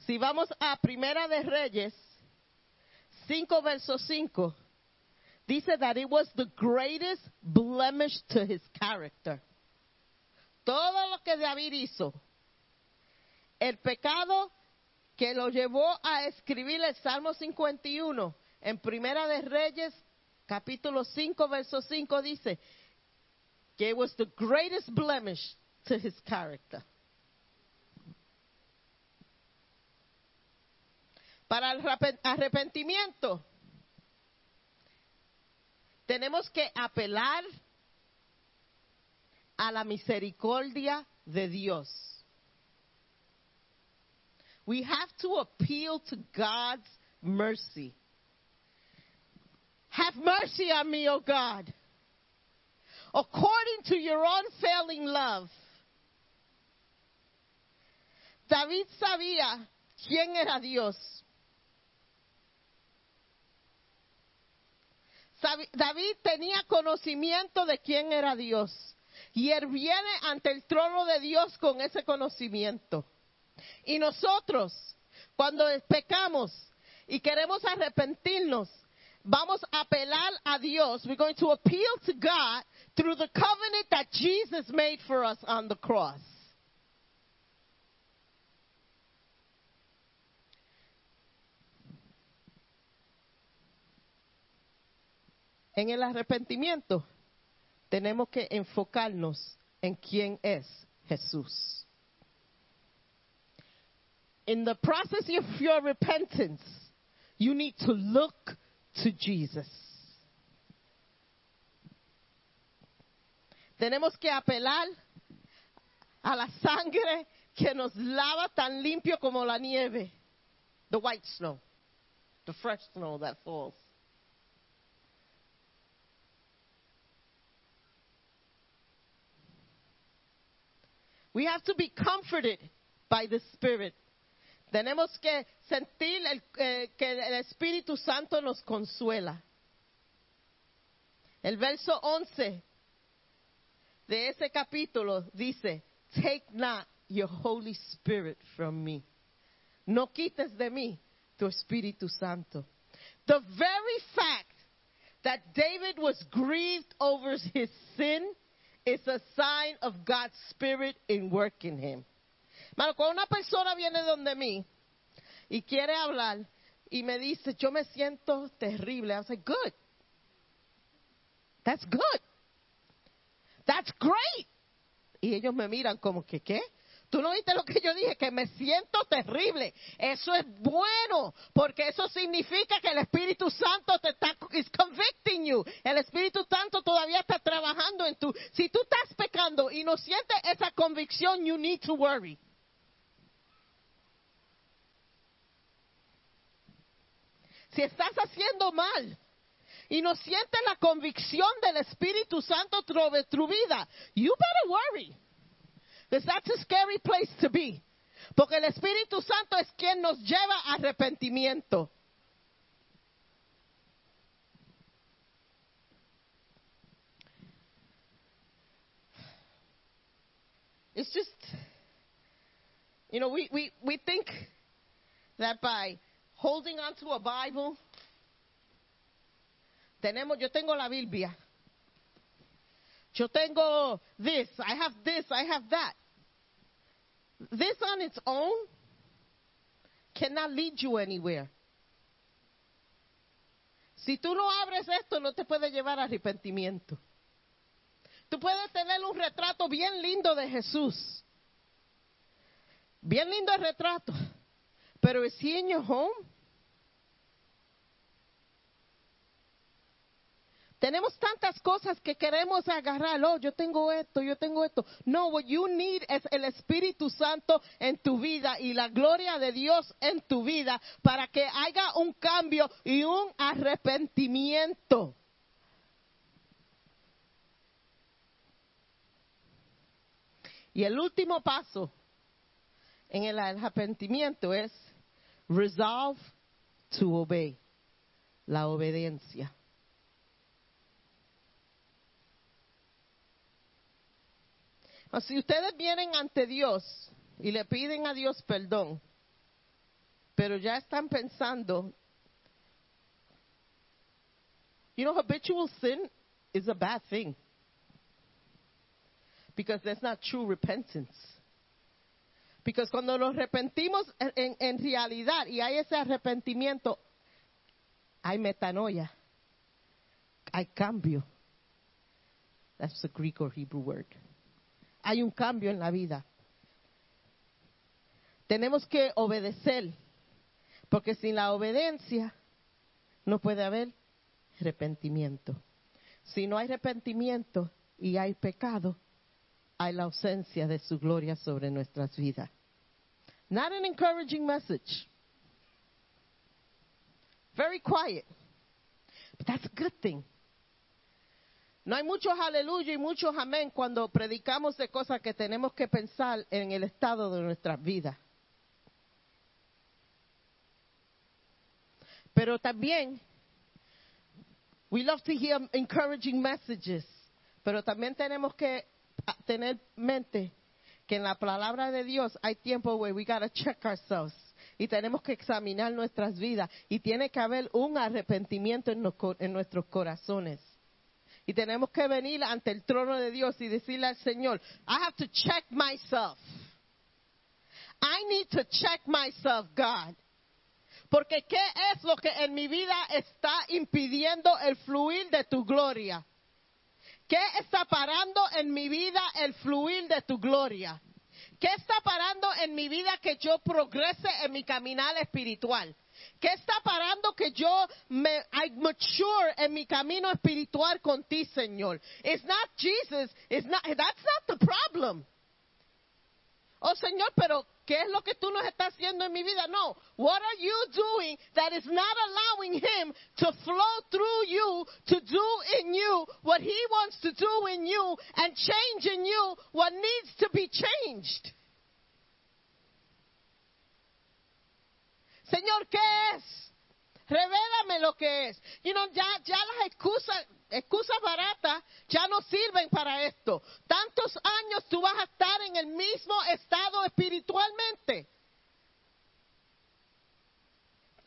si vamos a Primera de Reyes 5 verso 5, dice that it was the greatest blemish to his character. Todo lo que David hizo, el pecado que lo llevó a escribir el Salmo 51 en Primera de Reyes capítulo 5 verso 5 dice que was the greatest blemish to his character. Para el arrepentimiento, tenemos que apelar a la misericordia de Dios. We have to appeal to God's mercy. Have mercy on me, O God, according to your unfailing love. David sabía quién era Dios. David tenía conocimiento de quién era Dios. Y él viene ante el trono de Dios con ese conocimiento. Y nosotros, cuando pecamos y queremos arrepentirnos, vamos a apelar a Dios. We're going to appeal to God through the covenant that Jesus made for us on the cross. En el arrepentimiento tenemos que enfocarnos en quién es Jesús. In the process of your repentance, you need to look to Jesus. Tenemos que apelar a la sangre que nos lava tan limpio como la nieve, the white snow, the fresh snow that falls. We have to be comforted by the Spirit. Tenemos que sentir el- eh, que el Espíritu Santo nos consuela. El verso 11 de ese capítulo dice, Take not your Holy Spirit from me. No quites de mí tu Espíritu Santo. The very fact that David was grieved over his sin is a sign of God's Spirit in work in him. Cuando una persona viene donde mí y quiere hablar y me dice, yo me siento terrible, I was like, good. That's good. That's great. Y ellos me miran como que, ¿qué? Tú no viste lo que yo dije, que me siento terrible. Eso es bueno, porque eso significa que el Espíritu Santo te está is convicting you. El Espíritu Santo todavía está trabajando en tu. Si tú estás pecando y no sientes esa convicción, you need to worry. Si estás haciendo mal y no sientes la convicción del Espíritu Santo sobre tu vida, you better worry. Because that's a scary place to be. Porque el Espíritu Santo es quien nos lleva a arrepentimiento. It's just, you know, we, we, we think that by holding on to a Bible, tenemos, yo tengo la Biblia. Yo tengo this, I have this, I have that. This on its own cannot lead you anywhere. Si tú no abres esto, no te puede llevar a arrepentimiento. Tú puedes tener un retrato bien lindo de Jesús. Bien lindo el retrato. Pero is he in your home? Tenemos tantas cosas que queremos agarrar. Oh, yo tengo esto, yo tengo esto. No, what you need es el Espíritu Santo en tu vida y la gloria de Dios en tu vida para que haya un cambio y un arrepentimiento. Y el último paso en el arrepentimiento es resolve to obey, la obediencia. Si ustedes vienen ante Dios y le piden a Dios perdón, pero ya están pensando, you know, habitual sin is a bad thing because that's not true repentance. Because cuando nos arrepentimos en, en- en realidad y hay ese arrepentimiento, hay metanoia, hay cambio. That's the Greek or Hebrew word. Hay un cambio en la vida. Tenemos que obedecer, porque sin la obediencia no puede haber arrepentimiento. Si no hay arrepentimiento y hay pecado, hay la ausencia de su gloria sobre nuestras vidas. Not an encouraging message. Very quiet. But that's a good thing. No hay muchos aleluya y muchos amén cuando predicamos de cosas que tenemos que pensar en el estado de nuestras vidas. Pero también, we love to hear encouraging messages, pero también tenemos que tener mente que en la palabra de Dios hay tiempo where we gotta check ourselves y tenemos que examinar nuestras vidas y tiene que haber un arrepentimiento en, en nuestros corazones. Y tenemos que venir ante el trono de Dios y decirle al Señor, I have to check myself. I need to check myself, God. Porque ¿qué es lo que en mi vida está impidiendo el fluir de tu gloria? ¿Qué está parando en mi vida el fluir de tu gloria? ¿Qué está parando en mi vida que yo progrese en mi caminar espiritual? ¿Qué está parando que yo me I mature en mi camino espiritual con ti, Señor? It's not Jesus, it's not that's not the problem. Oh Señor, pero ¿qué es lo que tú nos estás haciendo en mi vida? No. What are you doing that is not allowing him to flow through you, to do in you what he wants to do in you and change in you what needs to be changed? Señor, ¿qué es? Revélame lo que es. You know, ya, ya las excusas, excusas baratas ya no sirven para esto. Tantos años tú vas a estar en el mismo estado espiritualmente.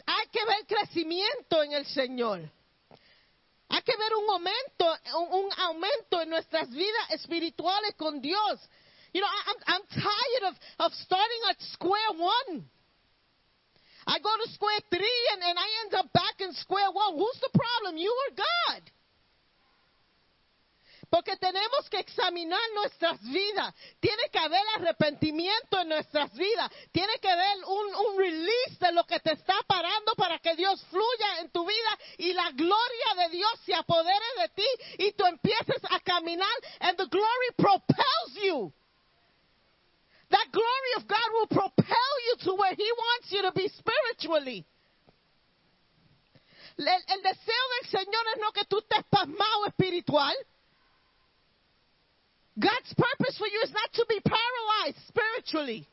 Hay que ver crecimiento en el Señor. Hay que ver un aumento, un, aumento en nuestras vidas espirituales con Dios. You know, I'm, I'm tired of, of starting at square one. I go to square three and, and I end up back in square one. Who's the problem? You or God? Porque tenemos que examinar nuestras vidas. Tiene que haber arrepentimiento en nuestras vidas. Tiene que haber un, un release de lo que te está parando para que Dios fluya en tu vida y la gloria de Dios se apodere de ti y tú empieces a caminar and the glory propels you. That glory of God will propel you to where He wants you to be spiritually. El, deseo del Señor es no que tú estés pasmado espiritual. God's purpose for you is not to be paralyzed spiritually.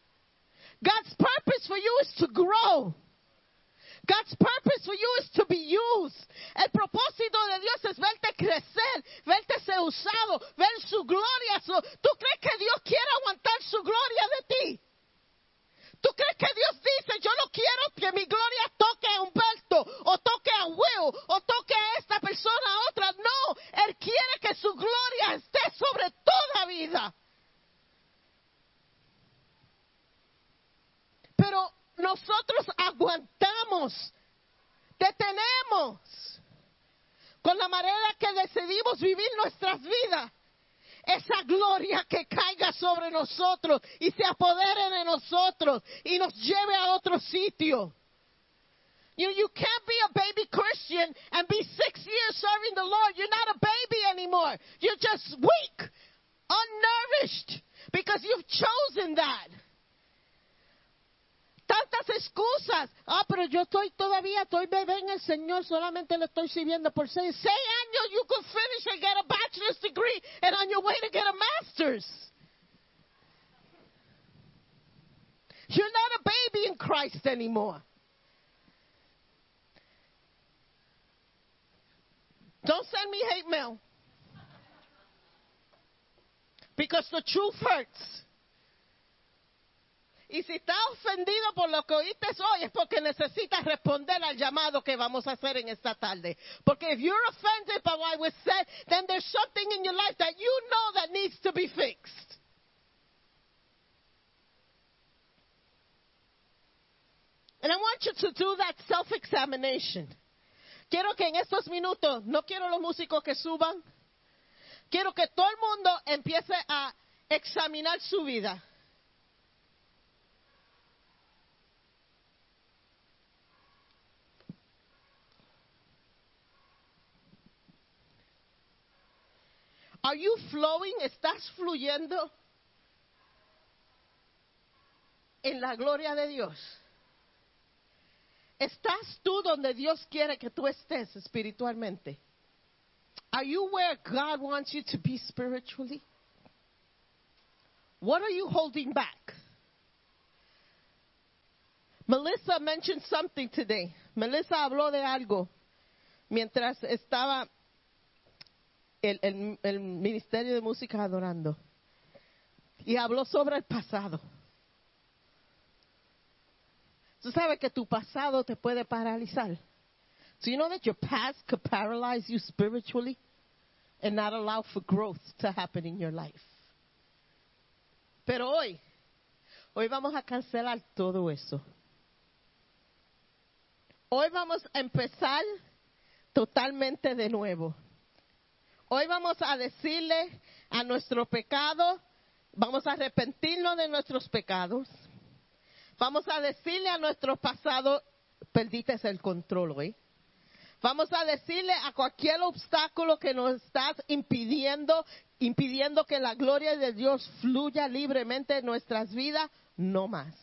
God's purpose for you is to grow. God's purpose for you is to be used. El propósito de Dios es verte crecer, verte ser usado, ver su gloria. ¿Tú crees que Dios quiere aguantar su gloria de ti? ¿Tú crees que Dios dice, yo no quiero que mi gloria toque a Humberto, o toque a Will, o toque a esta persona, a otra? No, Él quiere que su gloria esté sobre toda vida. Pero nosotros aguantamos, detenemos con la manera que decidimos vivir nuestras vidas. Esa gloria que caiga sobre nosotros y se apodere de nosotros y nos lleve a otro sitio. You, you can't be a baby Christian and be six years serving the Lord. You're not a baby anymore. You're just weak, unnourished, because you've chosen that. Tantas excusas. Ah, pero yo estoy todavía, estoy bebé en el Señor, solamente le estoy sirviendo por seis. Años, you could finish and get a bachelor's degree and on your way to get a master's. You're not a baby in Christ anymore. Don't send me hate mail. Because the truth hurts. Y si estás ofendido por lo que oíste hoy es porque necesitas responder al llamado que vamos a hacer en esta tarde. Porque if you're offended by what was said, then there's something in your life that you know that needs to be fixed. And I want you to do that self-examination. Quiero que en estos minutos, no quiero los músicos que suban, quiero que todo el mundo empiece a examinar su vida. Are you flowing? ¿Estás fluyendo en la gloria de Dios? ¿Estás tú donde Dios quiere que tú estés espiritualmente? Are you where God wants you to be spiritually? What are you holding back? Melissa mentioned something today. Melissa habló de algo mientras estaba el, el, el Ministerio de Música adorando. Y habló sobre el pasado. Tú sabes que tu pasado te puede paralizar. So you know that your past could paralyze you spiritually and not allow for growth to happen in your life. Pero hoy, hoy vamos a cancelar todo eso. Hoy vamos a empezar totalmente de nuevo. Hoy vamos a decirle a nuestro pecado, vamos a arrepentirnos de nuestros pecados. Vamos a decirle a nuestro pasado, perdiste el control hoy. Vamos a decirle a cualquier obstáculo que nos estás impidiendo, impidiendo que la gloria de Dios fluya libremente en nuestras vidas, no más.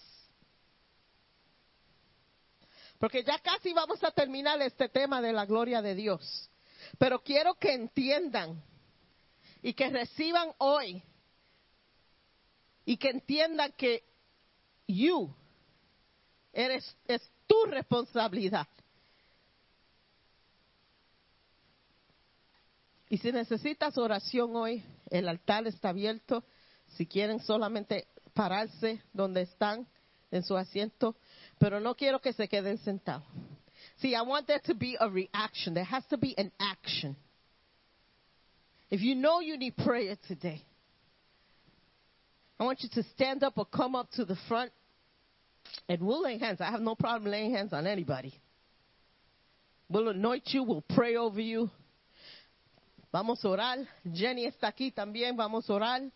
Porque ya casi vamos a terminar este tema de la gloria de Dios. Pero quiero que entiendan y que reciban hoy y que entiendan que you eres es tu responsabilidad. Y si necesitas oración hoy, el altar está abierto. Si quieren solamente pararse donde están, en su asiento, pero no quiero que se queden sentados. See, I want there to be a reaction. There has to be an action. If you know you need prayer today, I want you to stand up or come up to the front and we'll lay hands. I have no problem laying hands on anybody. We'll anoint you, we'll pray over you. Vamos a orar. Jenny está aquí también, vamos a orar.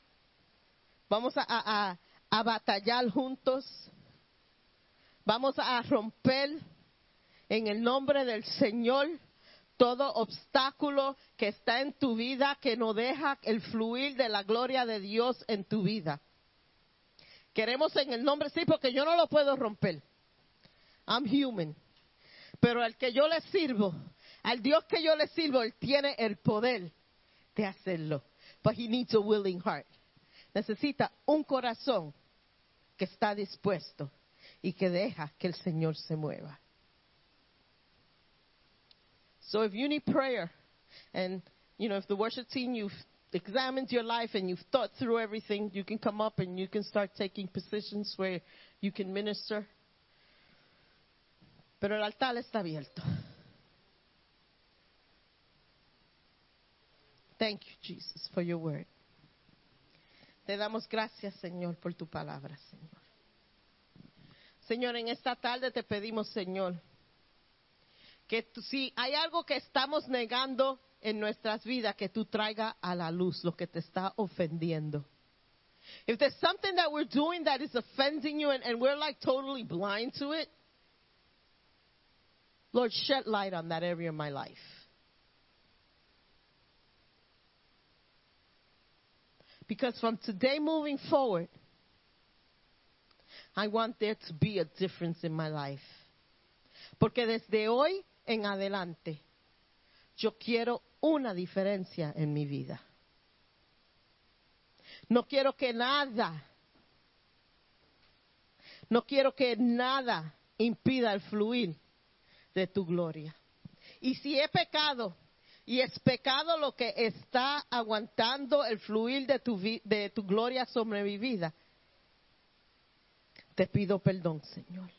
Vamos a, a, a batallar juntos. Vamos a romper en el nombre del Señor todo obstáculo que está en tu vida que no deja el fluir de la gloria de Dios en tu vida. Queremos en el nombre, sí, porque yo no lo puedo romper. I'm human. Pero al que yo le sirvo, al Dios que yo le sirvo, Él tiene el poder de hacerlo. But he needs a willing heart. Necesita un corazón que está dispuesto y que deja que el Señor se mueva. So if you need prayer, and you know, if the worship team you've examined your life and you've thought through everything, you can come up and you can start taking positions where you can minister. Pero el altar está abierto. Thank you, Jesus, for your word. Te damos gracias, Señor, por tu palabra, Señor. Señor, en esta tarde te pedimos, Señor, que si hay algo que estamos negando en nuestras vidas, que tú traiga a la luz lo que te está ofendiendo. If there's something that we're doing that is offending you and, and we're like totally blind to it, Lord, shed light on that area of my life. Because from today moving forward, I want there to be a difference in my life. Porque desde hoy en adelante, yo quiero una diferencia en mi vida. No quiero que nada, no quiero que nada impida el fluir de tu gloria. Y si he pecado, y es pecado lo que está aguantando el fluir de tu, de tu gloria sobre mi vida, te pido perdón, Señor.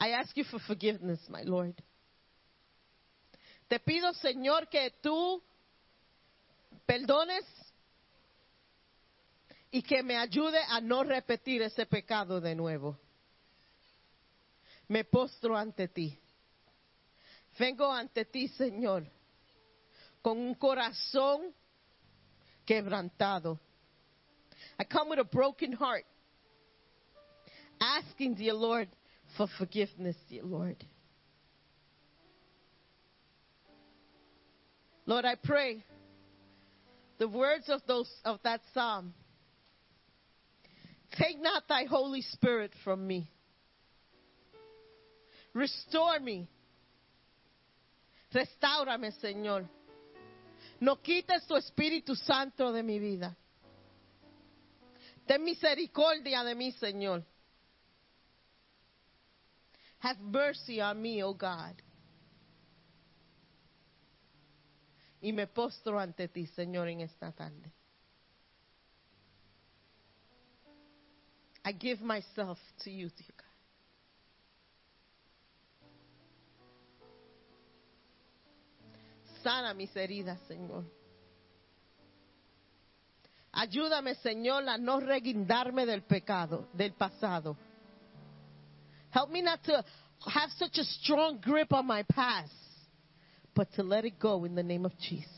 I ask you for forgiveness, my Lord. Te pido, Señor, que tú perdones y que me ayude a no repetir ese pecado de nuevo. Me postro ante ti. Vengo ante ti, Señor, con un corazón quebrantado. I come with a broken heart, asking, dear Lord, for forgiveness, dear Lord. Lord, I pray the words of those of that psalm. Take not thy Holy Spirit from me. Restore me. Restáurame, Señor. No quites tu Espíritu Santo de mi vida. Ten misericordia de mí, Señor. Have mercy on me, oh God. Y me postro ante ti, Señor, en esta tarde. I give myself to you, dear God. Sana mis heridas, Señor. Ayúdame, Señor, a no reguindarme del pecado, del pasado. Help me not to have such a strong grip on my past, but to let it go in the name of Jesus.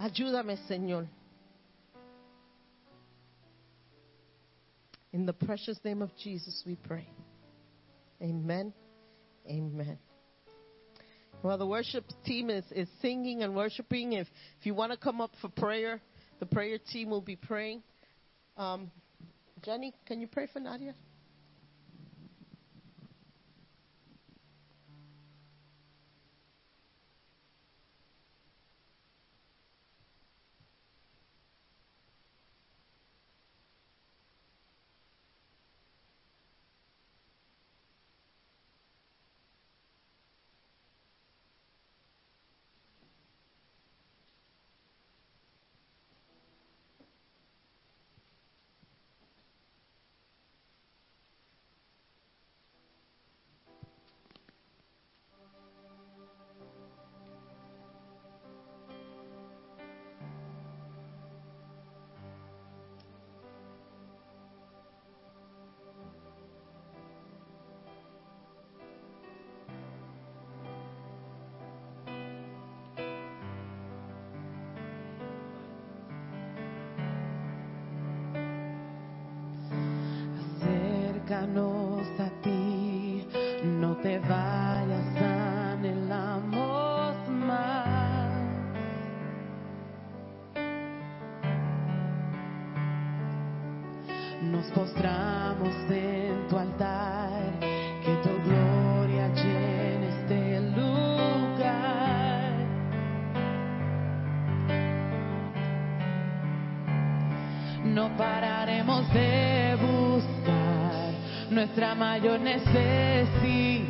Ayúdame, Señor. In the precious name of Jesus, we pray. Amen. Amen. Well, the worship team is, is singing and worshiping. If, if you want to come up for prayer, the prayer team will be praying. Um, Jenny, can you pray for Nadia? no. Nuestra mayor necesidad.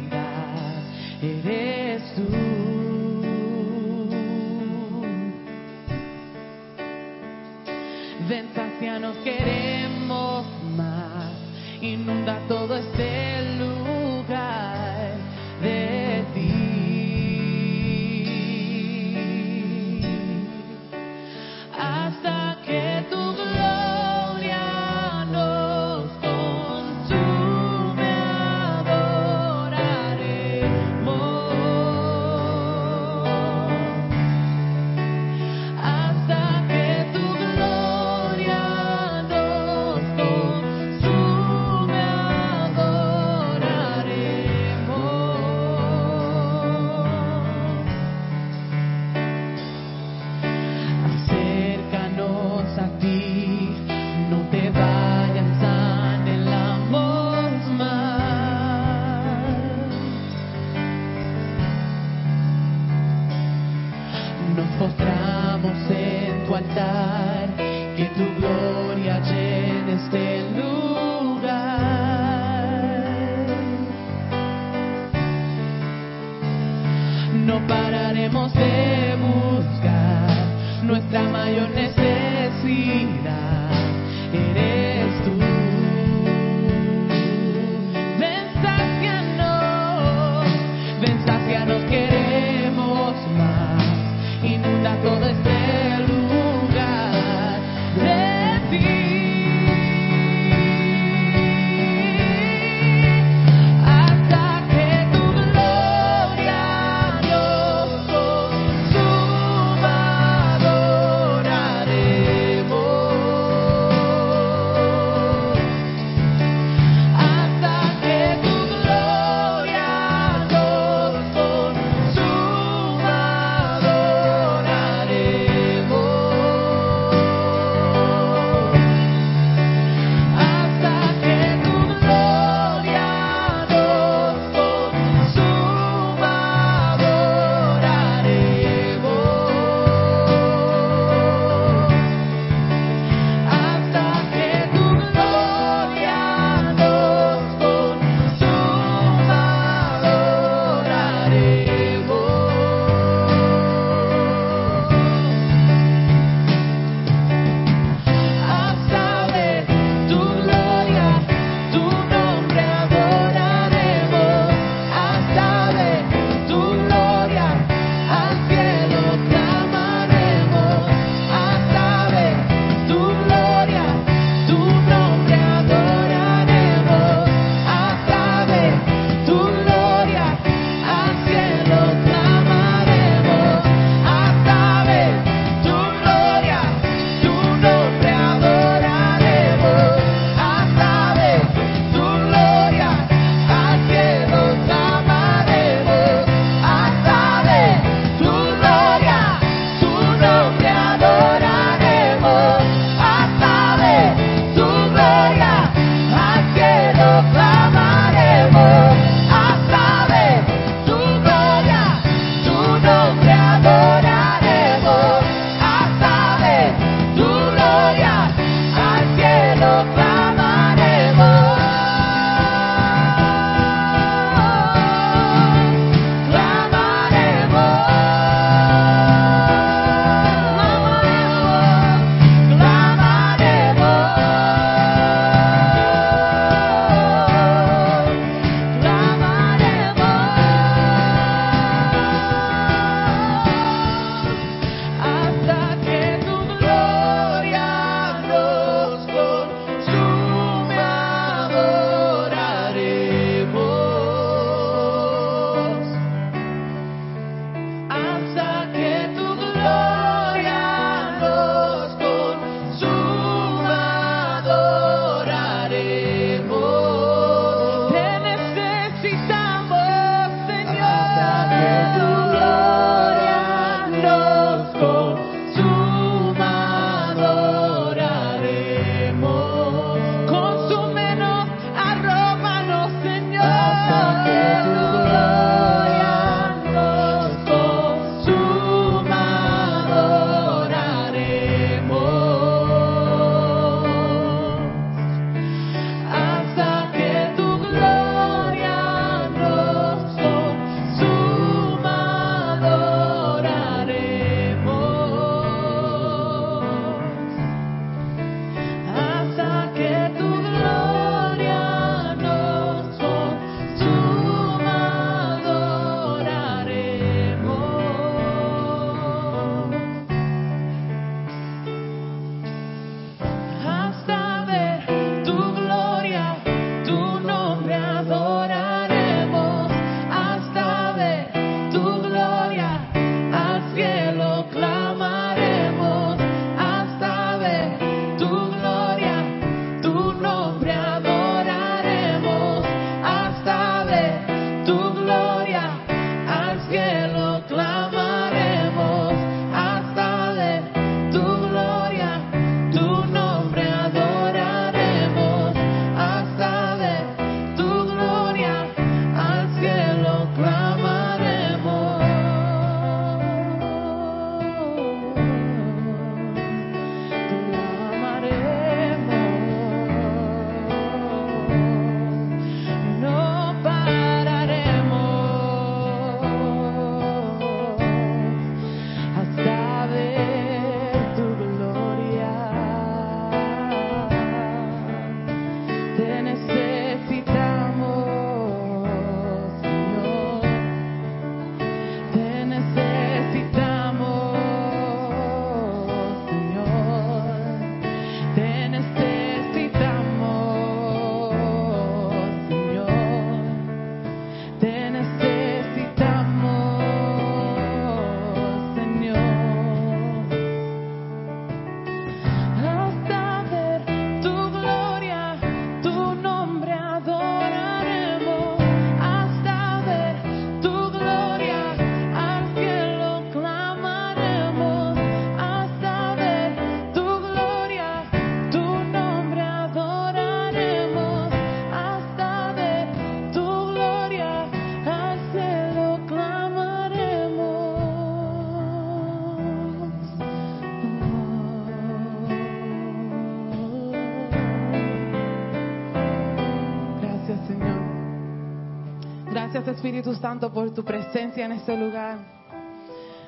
Espíritu Santo por tu presencia en este lugar.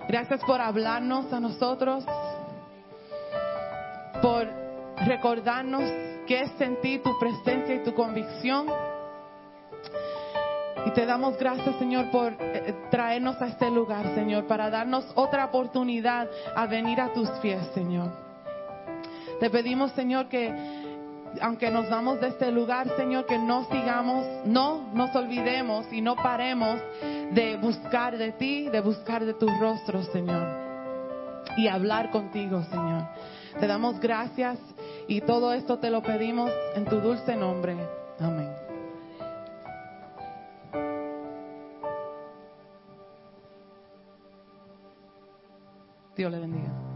Gracias por hablarnos a nosotros, por recordarnos que es sentir tu presencia y tu convicción. Y te damos gracias, Señor, por eh, traernos a este lugar, Señor, para darnos otra oportunidad a venir a tus pies, Señor. Te pedimos, Señor, que aunque nos vamos de este lugar, Señor, que no sigamos, no nos olvidemos y no paremos de buscar de ti, de buscar de tu rostro, Señor. Y hablar contigo, Señor. Te damos gracias y todo esto te lo pedimos en tu dulce nombre. Amén. Dios le bendiga.